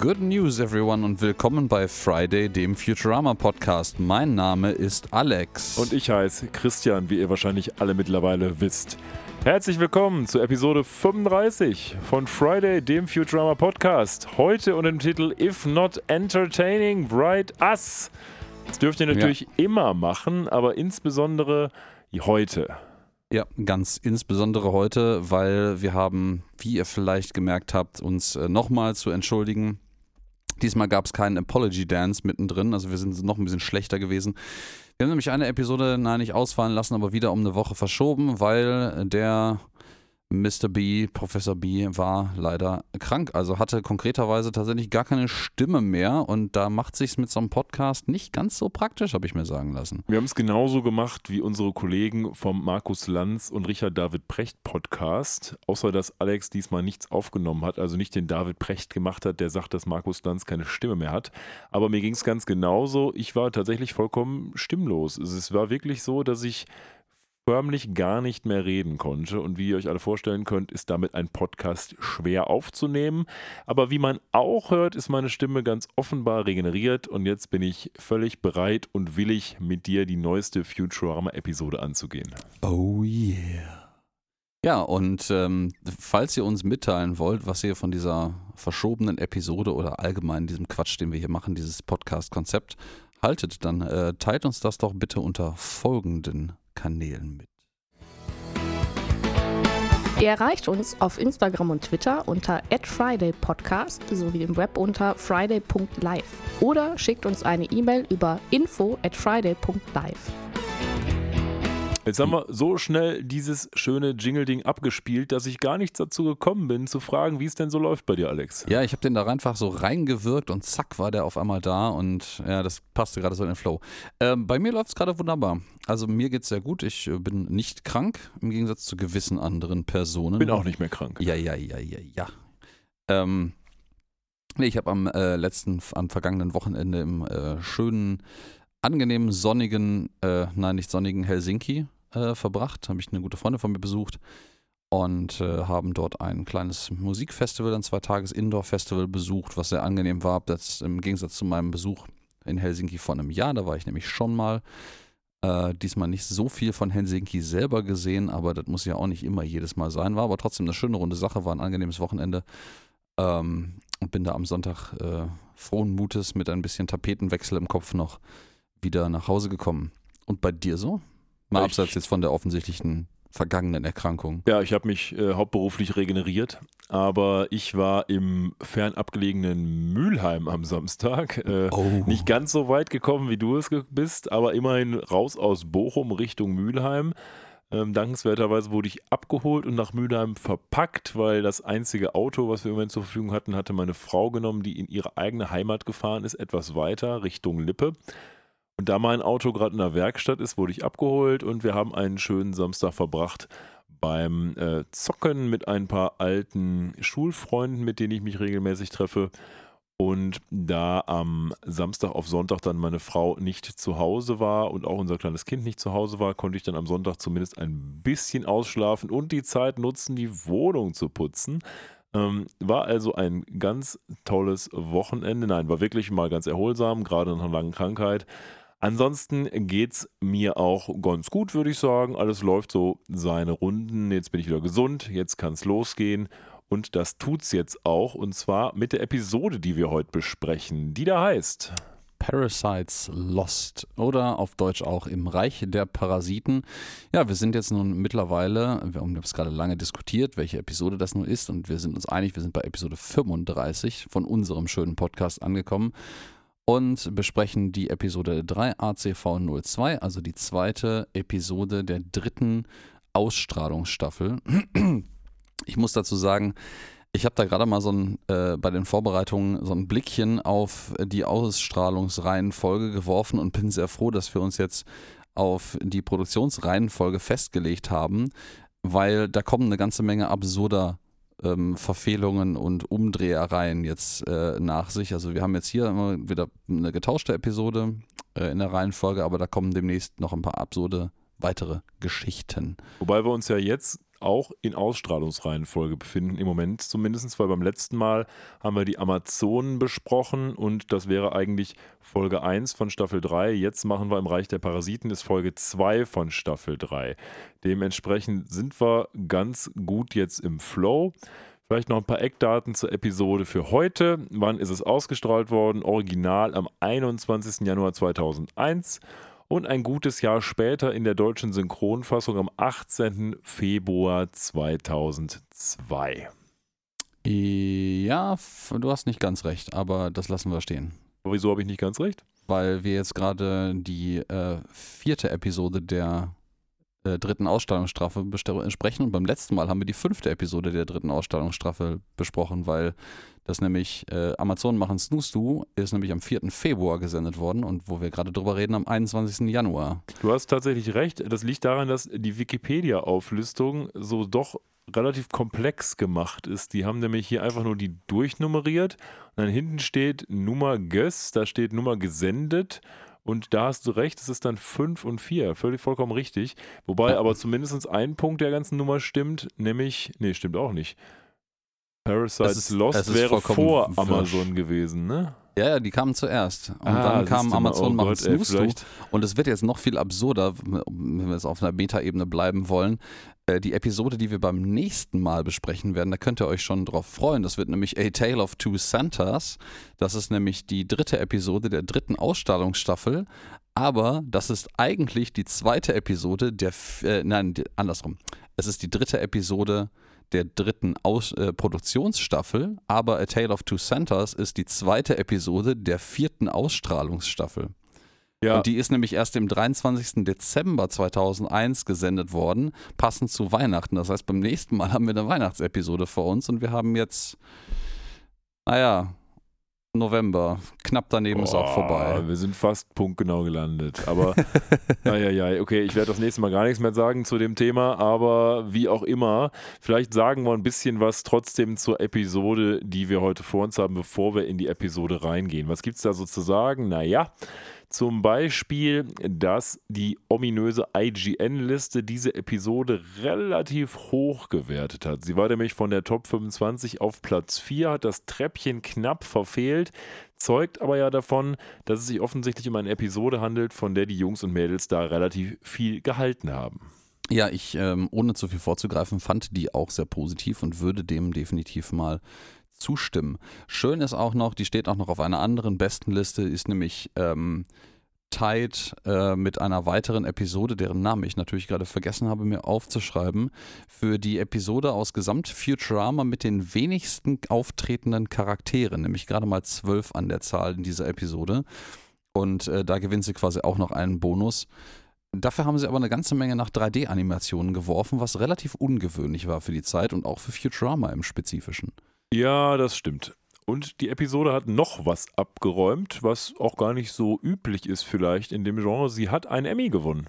Good news, everyone, und willkommen bei Friday, dem Futurama Podcast. Mein Name ist Alex. Und ich heiße Christian, wie ihr wahrscheinlich alle mittlerweile wisst. Herzlich willkommen zu Episode 35 von Friday, dem Futurama Podcast. Heute unter dem Titel If Not Entertaining, Bright Us. Das dürft ihr natürlich ja. immer machen, aber insbesondere heute. Ja, ganz insbesondere heute, weil wir haben, wie ihr vielleicht gemerkt habt, uns äh, nochmal zu entschuldigen. Diesmal gab es keinen Apology Dance mittendrin, also wir sind noch ein bisschen schlechter gewesen. Wir haben nämlich eine Episode, nein, nicht ausfallen lassen, aber wieder um eine Woche verschoben, weil der Mr. B, Professor B, war leider krank. Also hatte konkreterweise tatsächlich gar keine Stimme mehr. Und da macht sich's mit so einem Podcast nicht ganz so praktisch, habe ich mir sagen lassen. Wir haben es genauso gemacht wie unsere Kollegen vom Markus Lanz und Richard David Precht Podcast. Außer dass Alex diesmal nichts aufgenommen hat, also nicht den David Precht gemacht hat, der sagt, dass Markus Lanz keine Stimme mehr hat. Aber mir ging es ganz genauso. Ich war tatsächlich vollkommen stimmlos. Es war wirklich so, dass ich förmlich gar nicht mehr reden konnte. Und wie ihr euch alle vorstellen könnt, ist damit ein Podcast schwer aufzunehmen. Aber wie man auch hört, ist meine Stimme ganz offenbar regeneriert. Und jetzt bin ich völlig bereit und willig, mit dir die neueste Futurama-Episode anzugehen. Oh yeah. Ja, und ähm, falls ihr uns mitteilen wollt, was ihr von dieser verschobenen Episode oder allgemein diesem Quatsch, den wir hier machen, dieses Podcast-Konzept haltet, dann äh, teilt uns das doch bitte unter folgenden Kanälen mit. Ihr erreicht uns auf Instagram und Twitter unter @fridaypodcast sowie im Web unter friday.live oder schickt uns eine E-Mail über info at friday.live. Jetzt haben wir so schnell dieses schöne Jingle-Ding abgespielt, dass ich gar nichts dazu gekommen bin, zu fragen, wie es denn so läuft bei dir, Alex. Ja, ich habe den da einfach so reingewirkt und zack war der auf einmal da und ja, das passte gerade so in den Flow. Ähm, bei mir läuft es gerade wunderbar. Also mir geht es sehr gut. Ich äh, bin nicht krank, im Gegensatz zu gewissen anderen Personen. Bin auch nicht mehr krank. Ja, ja, ja, ja, ja. Ähm, nee, ich habe am äh, letzten, am vergangenen Wochenende im äh, schönen, angenehmen, sonnigen, äh, nein, nicht sonnigen Helsinki äh, verbracht, habe ich eine gute Freundin von mir besucht und äh, haben dort ein kleines Musikfestival, ein Zweitages-Indoor-Festival besucht, was sehr angenehm war. Das im Gegensatz zu meinem Besuch in Helsinki vor einem Jahr, da war ich nämlich schon mal. Äh, diesmal nicht so viel von Helsinki selber gesehen, aber das muss ja auch nicht immer jedes Mal sein. War aber trotzdem eine schöne runde Sache, war ein angenehmes Wochenende. Ähm, und bin da am Sonntag äh, frohen Mutes mit ein bisschen Tapetenwechsel im Kopf noch wieder nach Hause gekommen. Und bei dir so? Mal abseits jetzt von der offensichtlichen vergangenen Erkrankung. Ja, ich habe mich äh, hauptberuflich regeneriert, aber ich war im fernabgelegenen Mülheim am Samstag. Äh, oh. Nicht ganz so weit gekommen, wie du es bist, aber immerhin raus aus Bochum Richtung Mülheim. Ähm, dankenswerterweise wurde ich abgeholt und nach Mülheim verpackt, weil das einzige Auto, was wir im Moment zur Verfügung hatten, hatte meine Frau genommen, die in ihre eigene Heimat gefahren ist, etwas weiter Richtung Lippe. Und da mein Auto gerade in der Werkstatt ist, wurde ich abgeholt und wir haben einen schönen Samstag verbracht beim äh, Zocken mit ein paar alten Schulfreunden, mit denen ich mich regelmäßig treffe. Und da am Samstag auf Sonntag dann meine Frau nicht zu Hause war und auch unser kleines Kind nicht zu Hause war, konnte ich dann am Sonntag zumindest ein bisschen ausschlafen und die Zeit nutzen, die Wohnung zu putzen. Ähm, war also ein ganz tolles Wochenende. Nein, war wirklich mal ganz erholsam, gerade nach einer langen Krankheit. Ansonsten geht es mir auch ganz gut, würde ich sagen. Alles läuft so seine Runden. Jetzt bin ich wieder gesund, jetzt kann es losgehen. Und das tut's jetzt auch. Und zwar mit der Episode, die wir heute besprechen, die da heißt. Parasites Lost oder auf Deutsch auch im Reich der Parasiten. Ja, wir sind jetzt nun mittlerweile, wir haben es gerade lange diskutiert, welche Episode das nun ist und wir sind uns einig, wir sind bei Episode 35 von unserem schönen Podcast angekommen und besprechen die Episode 3 ACV 02, also die zweite Episode der dritten Ausstrahlungsstaffel. Ich muss dazu sagen, ich habe da gerade mal so ein, äh, bei den Vorbereitungen so ein Blickchen auf die Ausstrahlungsreihenfolge geworfen und bin sehr froh, dass wir uns jetzt auf die Produktionsreihenfolge festgelegt haben, weil da kommen eine ganze Menge absurder ähm, Verfehlungen und Umdrehereien jetzt äh, nach sich. Also wir haben jetzt hier immer wieder eine getauschte Episode äh, in der Reihenfolge, aber da kommen demnächst noch ein paar absurde weitere Geschichten. Wobei wir uns ja jetzt auch in Ausstrahlungsreihenfolge befinden, im Moment zumindest, weil beim letzten Mal haben wir die Amazonen besprochen und das wäre eigentlich Folge 1 von Staffel 3. Jetzt machen wir im Reich der Parasiten, ist Folge 2 von Staffel 3. Dementsprechend sind wir ganz gut jetzt im Flow. Vielleicht noch ein paar Eckdaten zur Episode für heute. Wann ist es ausgestrahlt worden? Original am 21. Januar 2001 und ein gutes Jahr später in der deutschen Synchronfassung am 18. Februar 2002. Ja, du hast nicht ganz recht, aber das lassen wir stehen. Wieso habe ich nicht ganz recht? Weil wir jetzt gerade die äh, vierte Episode der äh, dritten Ausstrahlungsstrafe besprechen. Und beim letzten Mal haben wir die fünfte Episode der dritten Ausstrahlungsstrafe besprochen, weil das nämlich äh, Amazon machen Snooze Du ist nämlich am 4. Februar gesendet worden und wo wir gerade drüber reden, am 21. Januar. Du hast tatsächlich recht. Das liegt daran, dass die Wikipedia-Auflistung so doch relativ komplex gemacht ist. Die haben nämlich hier einfach nur die durchnummeriert und dann hinten steht Nummer Göss, da steht Nummer gesendet und da hast du recht, es ist dann 5 und 4. Völlig vollkommen richtig. Wobei aber zumindest ein Punkt der ganzen Nummer stimmt, nämlich, nee, stimmt auch nicht. Parasite ist, Lost wäre vor Amazon gewesen, ne? Ja, ja, die kamen zuerst. Und ah, dann kam Amazon oh Gott, ey, Und es wird jetzt noch viel absurder, wenn wir jetzt auf einer Metaebene bleiben wollen. Äh, die Episode, die wir beim nächsten Mal besprechen werden, da könnt ihr euch schon drauf freuen. Das wird nämlich A Tale of Two Santas. Das ist nämlich die dritte Episode der dritten Ausstrahlungsstaffel. Aber das ist eigentlich die zweite Episode der, äh, nein, andersrum. Es ist die dritte Episode der dritten Aus äh, Produktionsstaffel, aber A Tale of Two Santas ist die zweite Episode der vierten Ausstrahlungsstaffel. Ja. Und die ist nämlich erst im 23. Dezember 2001 gesendet worden, passend zu Weihnachten. Das heißt, beim nächsten Mal haben wir eine Weihnachtsepisode vor uns und wir haben jetzt, naja, November. Knapp daneben oh, ist auch vorbei. Wir sind fast punktgenau gelandet. Aber, naja, okay, ich werde das nächste Mal gar nichts mehr sagen zu dem Thema, aber wie auch immer, vielleicht sagen wir ein bisschen was trotzdem zur Episode, die wir heute vor uns haben, bevor wir in die Episode reingehen. Was gibt es da so zu sagen? Naja, zum Beispiel, dass die ominöse IGN-Liste diese Episode relativ hoch gewertet hat. Sie war nämlich von der Top 25 auf Platz 4, hat das Treppchen knapp verfehlt, zeugt aber ja davon, dass es sich offensichtlich um eine Episode handelt, von der die Jungs und Mädels da relativ viel gehalten haben. Ja, ich, ähm, ohne zu viel vorzugreifen, fand die auch sehr positiv und würde dem definitiv mal zustimmen. Schön ist auch noch, die steht auch noch auf einer anderen Bestenliste, ist nämlich ähm, tied äh, mit einer weiteren Episode, deren Namen ich natürlich gerade vergessen habe, mir aufzuschreiben, für die Episode aus Gesamt Futurama mit den wenigsten auftretenden Charakteren, nämlich gerade mal zwölf an der Zahl in dieser Episode. Und äh, da gewinnt sie quasi auch noch einen Bonus. Dafür haben sie aber eine ganze Menge nach 3D-Animationen geworfen, was relativ ungewöhnlich war für die Zeit und auch für Futurama im Spezifischen. Ja, das stimmt. Und die Episode hat noch was abgeräumt, was auch gar nicht so üblich ist vielleicht in dem Genre. Sie hat einen Emmy gewonnen.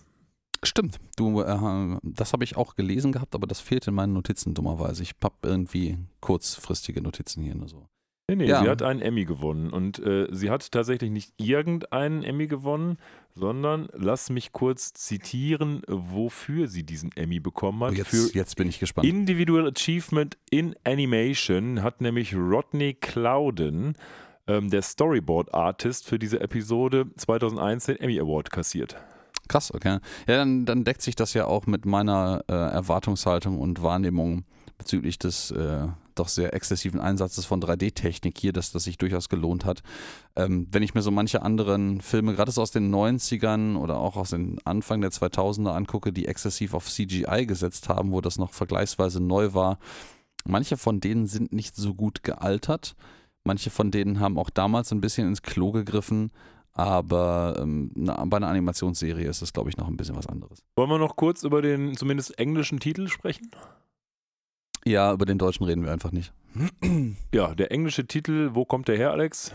Stimmt, du, äh, das habe ich auch gelesen gehabt, aber das fehlt in meinen Notizen dummerweise. Ich habe irgendwie kurzfristige Notizen hier nur so. Nee, nee, ja. sie hat einen Emmy gewonnen. Und äh, sie hat tatsächlich nicht irgendeinen Emmy gewonnen, sondern lass mich kurz zitieren, wofür sie diesen Emmy bekommen hat. Jetzt, Für jetzt bin ich gespannt. Individual Achievement in Animation hat nämlich Rodney Clouden, ähm, der Storyboard-Artist für diese Episode, 2001 den Emmy Award kassiert. Krass, okay. Ja, dann, dann deckt sich das ja auch mit meiner äh, Erwartungshaltung und Wahrnehmung bezüglich des äh, doch sehr exzessiven Einsatzes von 3D-Technik hier, dass das sich durchaus gelohnt hat. Ähm, wenn ich mir so manche anderen Filme, gerade so aus den 90ern oder auch aus den Anfang der 2000er angucke, die exzessiv auf CGI gesetzt haben, wo das noch vergleichsweise neu war, manche von denen sind nicht so gut gealtert. Manche von denen haben auch damals ein bisschen ins Klo gegriffen. Aber ähm, na, bei einer Animationsserie ist das, glaube ich, noch ein bisschen was anderes. Wollen wir noch kurz über den zumindest englischen Titel sprechen? Ja, über den deutschen reden wir einfach nicht. Ja, der englische Titel, wo kommt der her, Alex?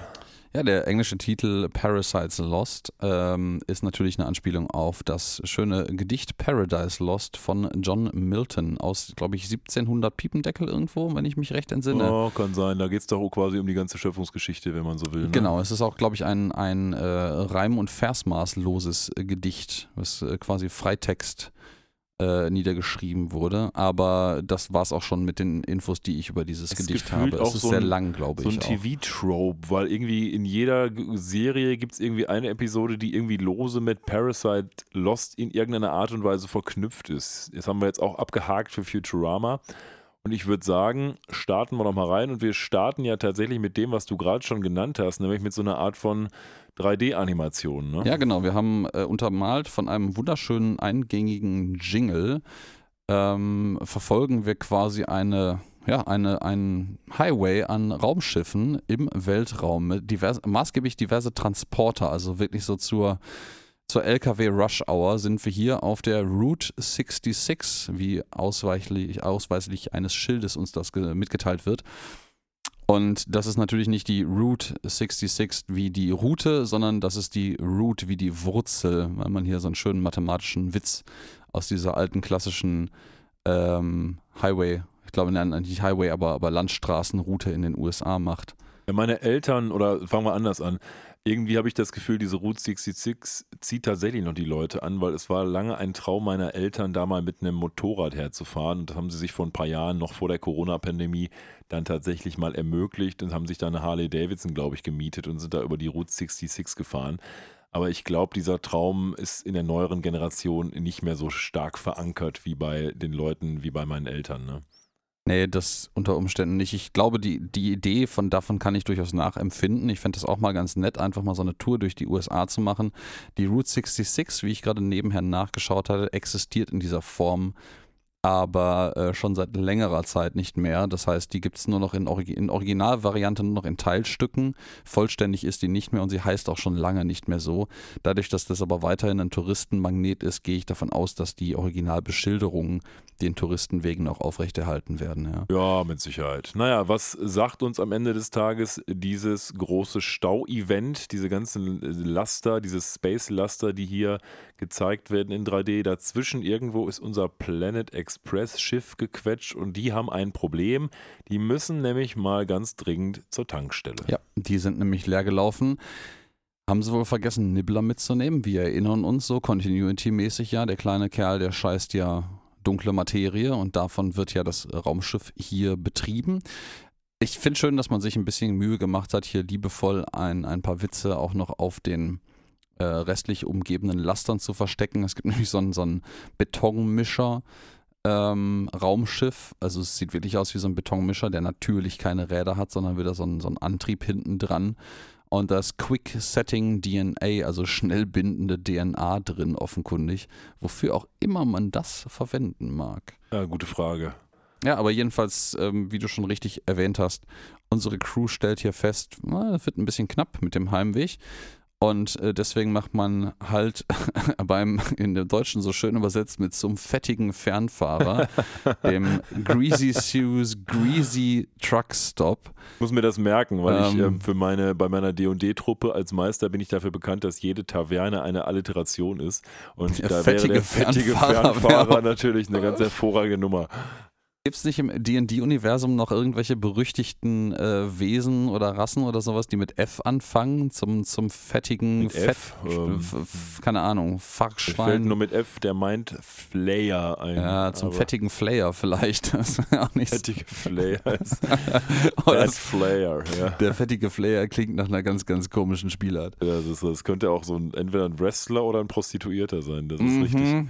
Ja, der englische Titel Parasites Lost ähm, ist natürlich eine Anspielung auf das schöne Gedicht Paradise Lost von John Milton aus, glaube ich, 1700 Piependeckel irgendwo, wenn ich mich recht entsinne. Oh, kann sein. Da geht es doch quasi um die ganze Schöpfungsgeschichte, wenn man so will. Ne? Genau, es ist auch, glaube ich, ein, ein äh, reim- und versmaßloses Gedicht, was äh, quasi Freitext äh, niedergeschrieben wurde. Aber das war es auch schon mit den Infos, die ich über dieses Es Gedicht habe. Es ist so sehr ein- lang, glaube So ein ich. auch. TV-Trope, weil irgendwie in jeder Serie gibt es irgendwie eine Episode, die irgendwie lose mit Parasite Lost in irgendeiner Art und Weise verknüpft ist. Das haben wir jetzt auch abgehakt für Futurama. Und ich würde sagen, starten wir noch mal rein. Und wir starten ja tatsächlich mit dem, was du gerade schon genannt hast, nämlich mit so einer Art von 3D-Animation. Ne? Ja, genau. Wir haben äh, untermalt von einem wunderschönen eingängigen Jingle ähm, verfolgen wir quasi eine, ja, eine, einen Highway an Raumschiffen im Weltraum mit divers, maßgeblich diverse Transporter, also wirklich so zur, zur LKW Rush Hour sind wir hier auf der Route 66, wie ausweichlich, ausweislich eines Schildes uns das ge- mitgeteilt wird. Und das ist natürlich nicht die Route 66 wie die Route, sondern das ist die Root wie die Wurzel, weil man hier so einen schönen mathematischen Witz aus dieser alten klassischen ähm, Highway, ich glaube nicht Highway, aber, aber Landstraßenroute in den USA macht. Meine Eltern, oder fangen wir anders an, irgendwie habe ich das Gefühl, diese Route 66 zieht tatsächlich noch die Leute an, weil es war lange ein Traum meiner Eltern, da mal mit einem Motorrad herzufahren. Und das haben sie sich vor ein paar Jahren, noch vor der Corona-Pandemie, dann tatsächlich mal ermöglicht und haben sich da eine Harley Davidson, glaube ich, gemietet und sind da über die Route 66 gefahren. Aber ich glaube, dieser Traum ist in der neueren Generation nicht mehr so stark verankert wie bei den Leuten, wie bei meinen Eltern. Ne? Nee, das unter Umständen nicht. Ich glaube, die, die Idee von davon kann ich durchaus nachempfinden. Ich fände das auch mal ganz nett, einfach mal so eine Tour durch die USA zu machen. Die Route 66, wie ich gerade nebenher nachgeschaut hatte, existiert in dieser Form aber äh, schon seit längerer Zeit nicht mehr. Das heißt, die gibt es nur noch in, Origi in Originalvariante, nur noch in Teilstücken. Vollständig ist die nicht mehr und sie heißt auch schon lange nicht mehr so. Dadurch, dass das aber weiterhin ein Touristenmagnet ist, gehe ich davon aus, dass die Originalbeschilderungen den Touristenwegen auch aufrechterhalten werden. Ja. Ja, mit Sicherheit. Naja, was sagt uns am Ende des Tages dieses große Stau-Event, diese ganzen Laster, diese Space-Laster, die hier gezeigt werden in 3D? Dazwischen irgendwo ist unser Planet Express-Schiff gequetscht und die haben ein Problem. Die müssen nämlich mal ganz dringend zur Tankstelle. Ja, die sind nämlich leer gelaufen. Haben sie wohl vergessen, Nibbler mitzunehmen? Wir erinnern uns so Continuity-mäßig ja. Der kleine Kerl, der scheißt ja dunkle Materie und davon wird ja das Raumschiff hier betrieben. Ich finde schön, dass man sich ein bisschen Mühe gemacht hat, hier liebevoll ein, ein paar Witze auch noch auf den äh, restlich umgebenden Lastern zu verstecken. Es gibt nämlich so einen, so einen Betonmischer. Ähm, Raumschiff, also es sieht wirklich aus wie so ein Betonmischer, der natürlich keine Räder hat, sondern wieder so ein, so ein Antrieb hinten dran. Und da ist Quick Setting DNA, also schnell bindende DNA drin, offenkundig. Wofür auch immer man das verwenden mag. Ja, gute Frage. Ja, aber jedenfalls, ähm, wie du schon richtig erwähnt hast, unsere Crew stellt hier fest, na, es wird ein bisschen knapp mit dem Heimweg. Und äh, deswegen macht man halt beim, in dem Deutschen so schön übersetzt, mit so einem fettigen Fernfahrer, dem Greasy Sue's Greasy Truck Stop. Ich muss mir das merken, weil ich Ähm. ähm, für meine, bei meiner D&D-Truppe als Meister bin ich dafür bekannt, dass jede Taverne eine Alliteration ist. Und Der da fettige wäre der fettige Fernfahrer Fernfahrer, natürlich eine ganz hervorragende Nummer. Gibt es nicht im DD-Universum noch irgendwelche berüchtigten äh, Wesen oder Rassen oder sowas, die mit F anfangen, zum, zum fettigen Mit Fett, F, ähm, keine Ahnung, Mir fällt Fachschwein? nur mit F, der meint Flayer ein. Ja, zum fettigen Flayer vielleicht. Das auch nicht. Fettige Flayer ist Oder Flayer, ja. der fettige Flayer klingt nach einer ganz, ganz komischen Spielart. Das, ist, das könnte auch so ein, entweder ein Wrestler oder ein Prostituierter sein. Das ist richtig.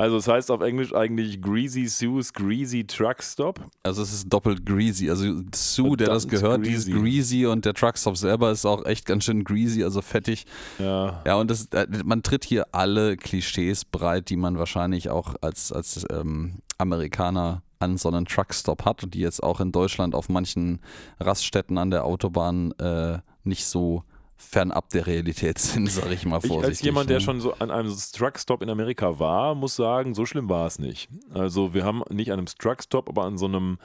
Also es heißt auf Englisch eigentlich Greasy Sue's Greasy Truck Stop. Also es ist doppelt greasy. Also Sue, der das gehört, die ist greasy. greasy und der Truckstop selber ist auch echt ganz schön greasy, also fettig. Ja. Ja, und das, äh, man tritt hier alle Klischees breit, die man wahrscheinlich auch als, als ähm, Amerikaner an so einen Truckstop hat und die jetzt auch in Deutschland auf manchen Raststätten an der Autobahn äh, nicht so fernab der Realität sind, sage ich mal Ich vorsichtig. als jemand, der ne? schon so an einem Truckstop in Amerika war, muss sagen, so schlimm war es nicht. Also wir haben nicht an einem Truckstop, aber an so einem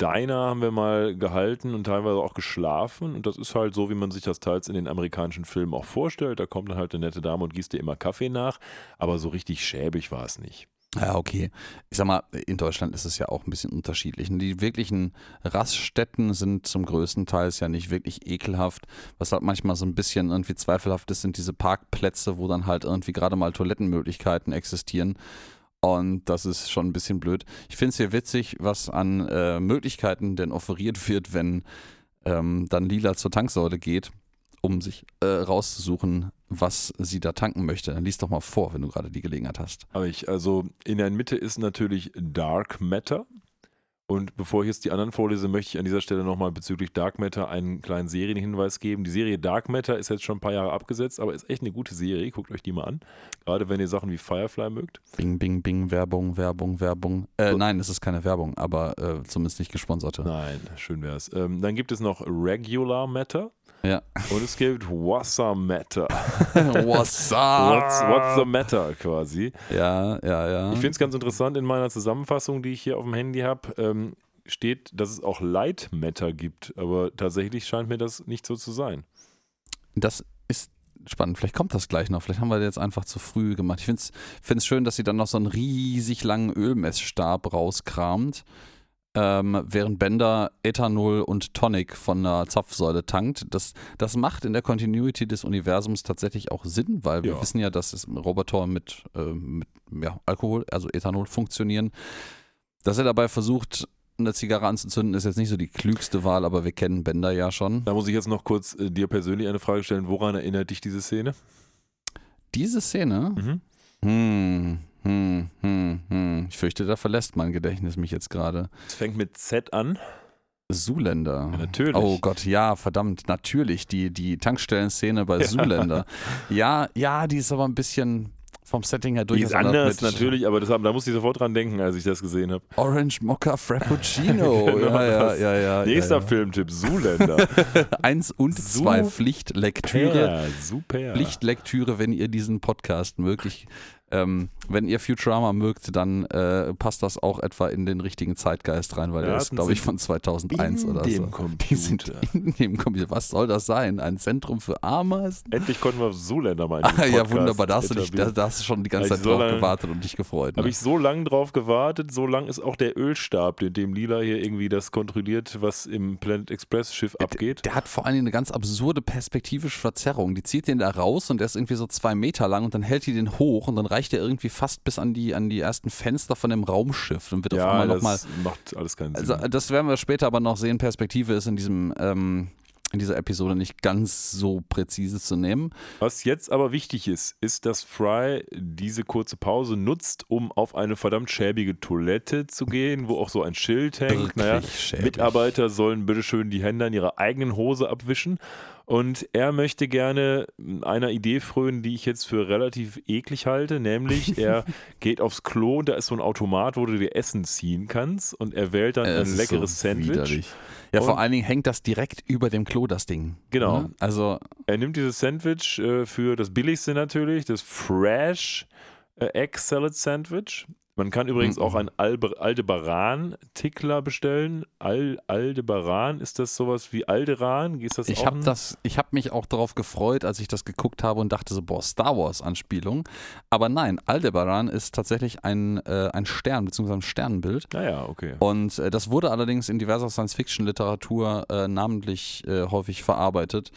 Diner haben wir mal gehalten und teilweise auch geschlafen. Und das ist halt so, wie man sich das teils in den amerikanischen Filmen auch vorstellt. Da kommt dann halt eine nette Dame und gießt dir immer Kaffee nach. Aber so richtig schäbig war es nicht. Ja, okay. Ich sag mal, in Deutschland ist es ja auch ein bisschen unterschiedlich. Die wirklichen Raststätten sind zum größten Teil ja nicht wirklich ekelhaft. Was halt manchmal so ein bisschen irgendwie zweifelhaft ist, sind diese Parkplätze, wo dann halt irgendwie gerade mal Toilettenmöglichkeiten existieren. Und das ist schon ein bisschen blöd. Ich finde es hier witzig, was an äh, Möglichkeiten denn offeriert wird, wenn ähm, dann Lila zur Tanksäule geht, um sich äh, rauszusuchen, was sie da tanken möchte. Dann lies doch mal vor, wenn du gerade die Gelegenheit hast. Aber ich, also in der Mitte ist natürlich Dark Matter. Und bevor ich jetzt die anderen vorlese, möchte ich an dieser Stelle nochmal bezüglich Dark Matter einen kleinen Serienhinweis geben. Die Serie Dark Matter ist jetzt schon ein paar Jahre abgesetzt, aber ist echt eine gute Serie. Guckt euch die mal an. Gerade wenn ihr Sachen wie Firefly mögt. Bing, bing, bing, Werbung, Werbung, Werbung. Äh, So. nein, es ist keine Werbung, aber äh, zumindest nicht gesponserte. Nein, schön wär's. Ähm, dann gibt es noch Regular Matter. Ja. Und es gibt What's Matter. What's What's, what's the Matter quasi. Ja, ja, ja. Ich finde es ganz interessant, in meiner Zusammenfassung, die ich hier auf dem Handy habe, ähm, steht, dass es auch Light Matter gibt. Aber tatsächlich scheint mir das nicht so zu sein. Das ist spannend. Vielleicht kommt das gleich noch. Vielleicht haben wir jetzt einfach zu früh gemacht. Ich finde es schön, dass sie dann noch so einen riesig langen Ölmessstab rauskramt, ähm, während Bender Ethanol und Tonic von einer Zapfsäule tankt. Das, das macht in der Continuity des Universums tatsächlich auch Sinn, weil wir Ja. wissen ja, dass es Roboter mit, äh, mit ja, Alkohol, also Ethanol, funktionieren. Dass er dabei versucht, eine Zigarre anzuzünden, ist jetzt nicht so die klügste Wahl, aber wir kennen Bender ja schon. Da muss ich jetzt noch kurz äh, dir persönlich eine Frage stellen. Woran erinnert dich diese Szene? Diese Szene, Mhm. Hm, hm, hm, hm. Ich fürchte, da verlässt mein Gedächtnis mich jetzt gerade. Es fängt mit Z an. Zuländer. Ja, natürlich. Oh Gott, ja, verdammt, natürlich. Die, die Tankstellenszene bei Ja. Zuländer. Ja, ja, die ist aber ein bisschen vom Setting her Die durchaus ist anders natürlich, aber das, da muss ich sofort dran denken, als ich das gesehen habe. Orange Mocha Frappuccino. Genau ja, ja, ja, ja, Nächster Filmtipp, Zuländer. Eins und Su- zwei Pflichtlektüre. Super. Pflichtlektüre, wenn ihr diesen Podcast möglich, ähm, wenn ihr Futurama mögt, dann äh, passt das auch etwa in den richtigen Zeitgeist rein, weil der ist, glaube ich, von 2001 in oder so. Die sind Computer. in dem Computer. Was soll das sein? Ein Zentrum für Ameisen? Endlich konnten wir Zuländer mal in Ah, ja, wunderbar. Da hast, du dich, da, da hast du schon die ganze Also Zeit so drauf lange- gewartet und dich gefreut. Ne? Habe ich so lange drauf gewartet, so lang ist auch der Ölstab, in dem Lila hier irgendwie das kontrolliert, was im Planet Express Schiff abgeht. Der hat vor allen Dingen eine ganz absurde perspektivische Verzerrung. Die zieht den da raus und der ist irgendwie so zwei Meter lang und dann hält die den hoch und dann reicht der irgendwie fast bis an die, an die ersten Fenster von dem Raumschiff und wird auf Ja, einmal das nochmal macht alles keinen Sinn. Also das werden wir später aber noch sehen. Perspektive ist in diesem ähm, in dieser Episode nicht ganz so präzise zu nehmen. Was jetzt aber wichtig ist, ist, dass Fry diese kurze Pause nutzt, um auf eine verdammt schäbige Toilette zu gehen, wo auch so ein Schild hängt. Wirklich Naja, schäbig. Mitarbeiter sollen bitteschön die Hände an ihrer eigenen Hose abwischen. Und er möchte gerne einer Idee frönen, die ich jetzt für relativ eklig halte, nämlich er geht aufs Klo und da ist so ein Automat, wo du dir Essen ziehen kannst und er wählt dann Äh, ein leckeres so Sandwich. widerlich. Ja, vor Und- allen Dingen hängt das direkt über dem Klo, das Ding. Genau. Ne? Also, Er nimmt dieses Sandwich äh, für das billigste natürlich, das Fresh äh, Egg Salad Sandwich. Man kann übrigens Mhm. auch ein Albe Aldebaran-Tickler bestellen. Al Aldebaran, ist das sowas wie Alderan? Ist das ich habe habe mich auch darauf gefreut, als ich das geguckt habe und dachte so, boah, Star Wars Anspielung. Aber nein, Aldebaran ist tatsächlich ein, äh, ein Stern bzw. ein Sternenbild. Naja, okay. Und äh, das wurde allerdings in diverser Science-Fiction-Literatur äh, namentlich äh, häufig verarbeitet.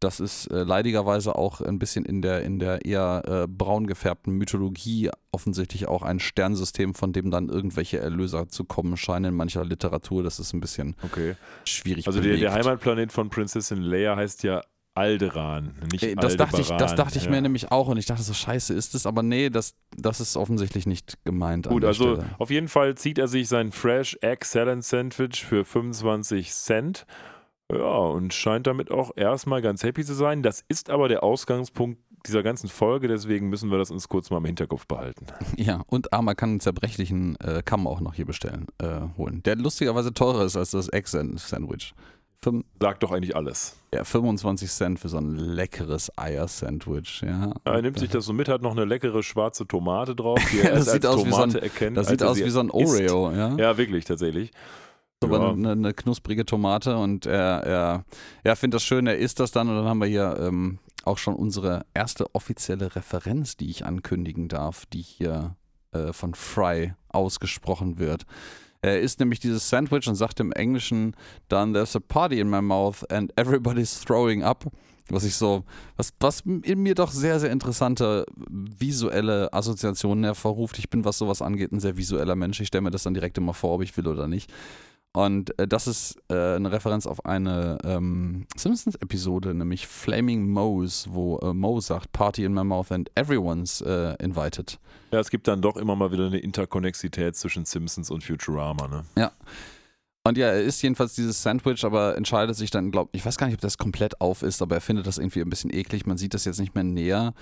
Das ist äh, leidigerweise auch ein bisschen in der, in der eher äh, braun gefärbten Mythologie offensichtlich auch ein Sternsystem, von dem dann irgendwelche Erlöser zu kommen scheinen in mancher Literatur. Das ist ein bisschen okay. schwierig. Also der, der. Heimatplanet von Prinzessin Leia heißt ja Alderan, nicht Äh, Das dachte ich, das dachte ich Ja. mir nämlich auch und ich dachte so, scheiße ist es, aber nee, das, das ist offensichtlich nicht gemeint. Gut, also Stelle. auf jeden Fall zieht er sich sein Fresh Egg Salad Sandwich für 25 Cent. Ja, und scheint damit auch erstmal ganz happy zu sein. Das ist aber der Ausgangspunkt dieser ganzen Folge, deswegen müssen wir das uns kurz mal im Hinterkopf behalten. Ja, und ah, man kann einen zerbrechlichen äh, Kamm auch noch hier bestellen, äh, holen. Der lustigerweise teurer ist als das Egg-Sandwich. Sagt doch eigentlich alles. ja, 25 Cent für so ein leckeres Eier-Sandwich. Ja. Er nimmt sich das so mit, hat noch eine leckere schwarze Tomate drauf, die Ja, er das erst sieht als aus wie so ein- Tomate erkennt. Das als sieht aus wie so ein. Oreo, ja. Ja, wirklich, tatsächlich. Aber Ja. eine, eine knusprige Tomate und er, er ja, findet das schön, er isst das dann und dann haben wir hier ähm, auch schon unsere erste offizielle Referenz, die ich ankündigen darf, die hier äh, von Fry ausgesprochen wird. Er isst nämlich dieses Sandwich und sagt im Englischen dann, there's a party in my mouth and everybody's throwing up. Was ich so, was, was in mir doch sehr, sehr interessante visuelle Assoziationen hervorruft. Ich bin, was sowas angeht, ein sehr visueller Mensch. Ich stelle mir das dann direkt immer vor, ob ich will oder nicht. Und äh, das ist äh, eine Referenz auf eine ähm, Simpsons-Episode, nämlich Flaming Moe's, wo äh, Moe sagt, Party in my mouth and everyone's äh, invited. Ja, es gibt dann doch immer mal wieder eine Interkonnexität zwischen Simpsons und Futurama, ne? Ja. Und ja, er isst jedenfalls dieses Sandwich, aber entscheidet sich dann, glaube ich, weiß gar nicht, ob das komplett auf ist, aber er findet das irgendwie ein bisschen eklig. Man sieht das jetzt nicht mehr näher.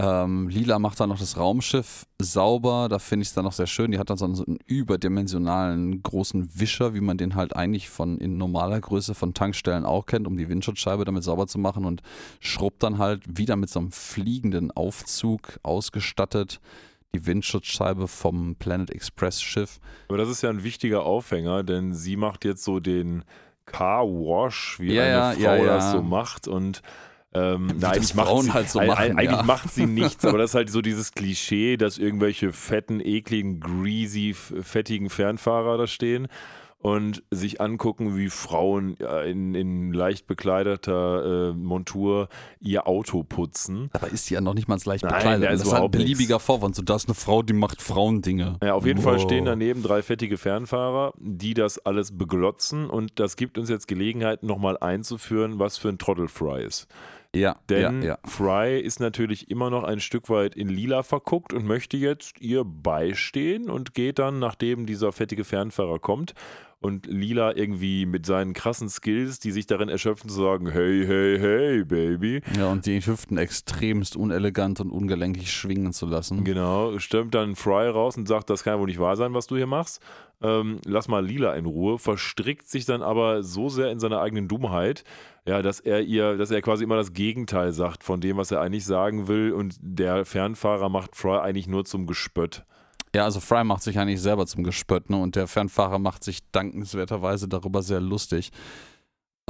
Ähm, Lila macht dann noch das Raumschiff sauber. Da finde ich es dann noch sehr schön. Die hat dann so einen, überdimensionalen großen Wischer, wie man den halt eigentlich von in normaler Größe von Tankstellen auch kennt, um die Windschutzscheibe damit sauber zu machen und schrubbt dann halt wieder mit so einem fliegenden Aufzug ausgestattet die Windschutzscheibe vom Planet Express Schiff. Aber das ist ja ein wichtiger Aufhänger, denn sie macht jetzt so den Car Wash, wie Ja, eine ja, Frau ja, ja. das so macht und ähm, nein, das eigentlich macht Frauen sie, halt so machen, ei- eigentlich ja. macht sie nichts, aber das ist halt so dieses Klischee, dass irgendwelche fetten, ekligen, greasy, fettigen Fernfahrer da stehen und sich angucken, wie Frauen ja, in, in leicht bekleideter äh, Montur ihr Auto putzen. Aber ist die ja noch nicht mal leicht Nein, bekleidet. da ist das ist halt ein beliebiger Vorwand. So, da ist eine Frau, die macht Frauendinge. Ja, auf jeden Fall Wow. stehen daneben drei fettige Fernfahrer, die das alles beglotzen und das gibt uns jetzt Gelegenheit, nochmal einzuführen, was für ein Trottel Fry ist. Ja, Denn ja, ja. Fry ist natürlich immer noch ein Stück weit in Lila verguckt und möchte jetzt ihr beistehen und geht dann, nachdem dieser fettige Fernfahrer kommt und Lila irgendwie mit seinen krassen Skills, die sich darin erschöpfen, zu sagen, hey, hey, hey, Baby. Ja, und die Hüften extremst unelegant und ungelenkig schwingen zu lassen. Genau, stürmt dann Fry raus und sagt, das kann wohl nicht wahr sein, was du hier machst. Ähm, lass mal Lila in Ruhe, verstrickt sich dann aber so sehr in seiner eigenen Dummheit, ja, dass er ihr, dass er quasi immer das Gegenteil sagt von dem, was er eigentlich sagen will und der Fernfahrer macht Fry eigentlich nur zum Gespött. Ja, also Fry macht sich eigentlich selber zum Gespött, ne? Und der Fernfahrer macht sich dankenswerterweise darüber sehr lustig.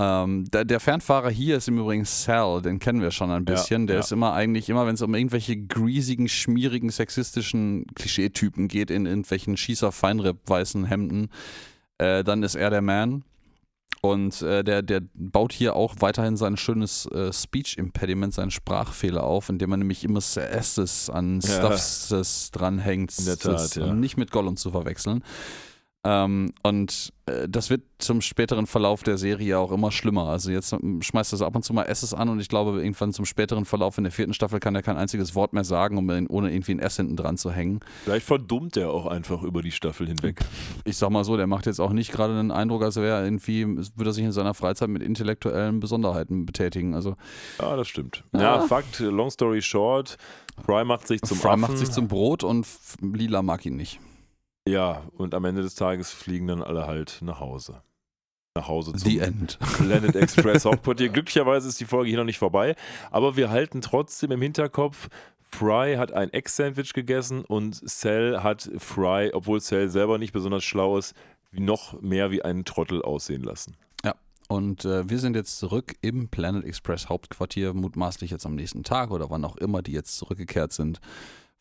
Ähm, der, der Fernfahrer hier ist im Übrigen Sal, den kennen wir schon ein Ja, bisschen. der ja. ist immer eigentlich, immer wenn es um irgendwelche greasigen, schmierigen, sexistischen Klischeetypen geht, in irgendwelchen Schießer-Feinripp-weißen Hemden, äh, dann ist er der Man. Und äh, der, der baut hier auch weiterhin sein schönes äh, Speech-Impediment, seinen Sprachfehler auf, indem er nämlich immer S's an Ja. Stuffs dranhängt. In der Tat, ja. Nicht mit Gollum zu verwechseln. Ähm, und äh, das wird zum späteren Verlauf der Serie auch immer schlimmer. Also jetzt ähm, schmeißt er so ab und zu mal S's an und ich glaube, irgendwann zum späteren Verlauf in der vierten Staffel kann er kein einziges Wort mehr sagen, um ohne irgendwie ein S hinten dran zu hängen. Vielleicht verdummt er auch einfach über die Staffel hinweg. Ich sag mal so, der macht jetzt auch nicht gerade den Eindruck, als wäre er irgendwie, würde er sich in seiner Freizeit mit intellektuellen Besonderheiten betätigen. Also Ja, das stimmt. Ja. Ja, Fakt, long story short, Fry macht sich zum Fry Affen. macht sich zum Brot und Lila mag ihn nicht. Ja, und am Ende des Tages fliegen dann alle halt nach Hause. Nach Hause zum The End. Planet Express Hauptquartier. Glücklicherweise ist die Folge hier noch nicht vorbei, aber wir halten trotzdem im Hinterkopf, Fry hat ein Egg-Sandwich gegessen und Cell hat Fry, obwohl Cell selber nicht besonders schlau ist, noch mehr wie einen Trottel aussehen lassen. Und äh, wir sind jetzt zurück im Planet Express Hauptquartier, mutmaßlich jetzt am nächsten Tag oder wann auch immer die jetzt zurückgekehrt sind.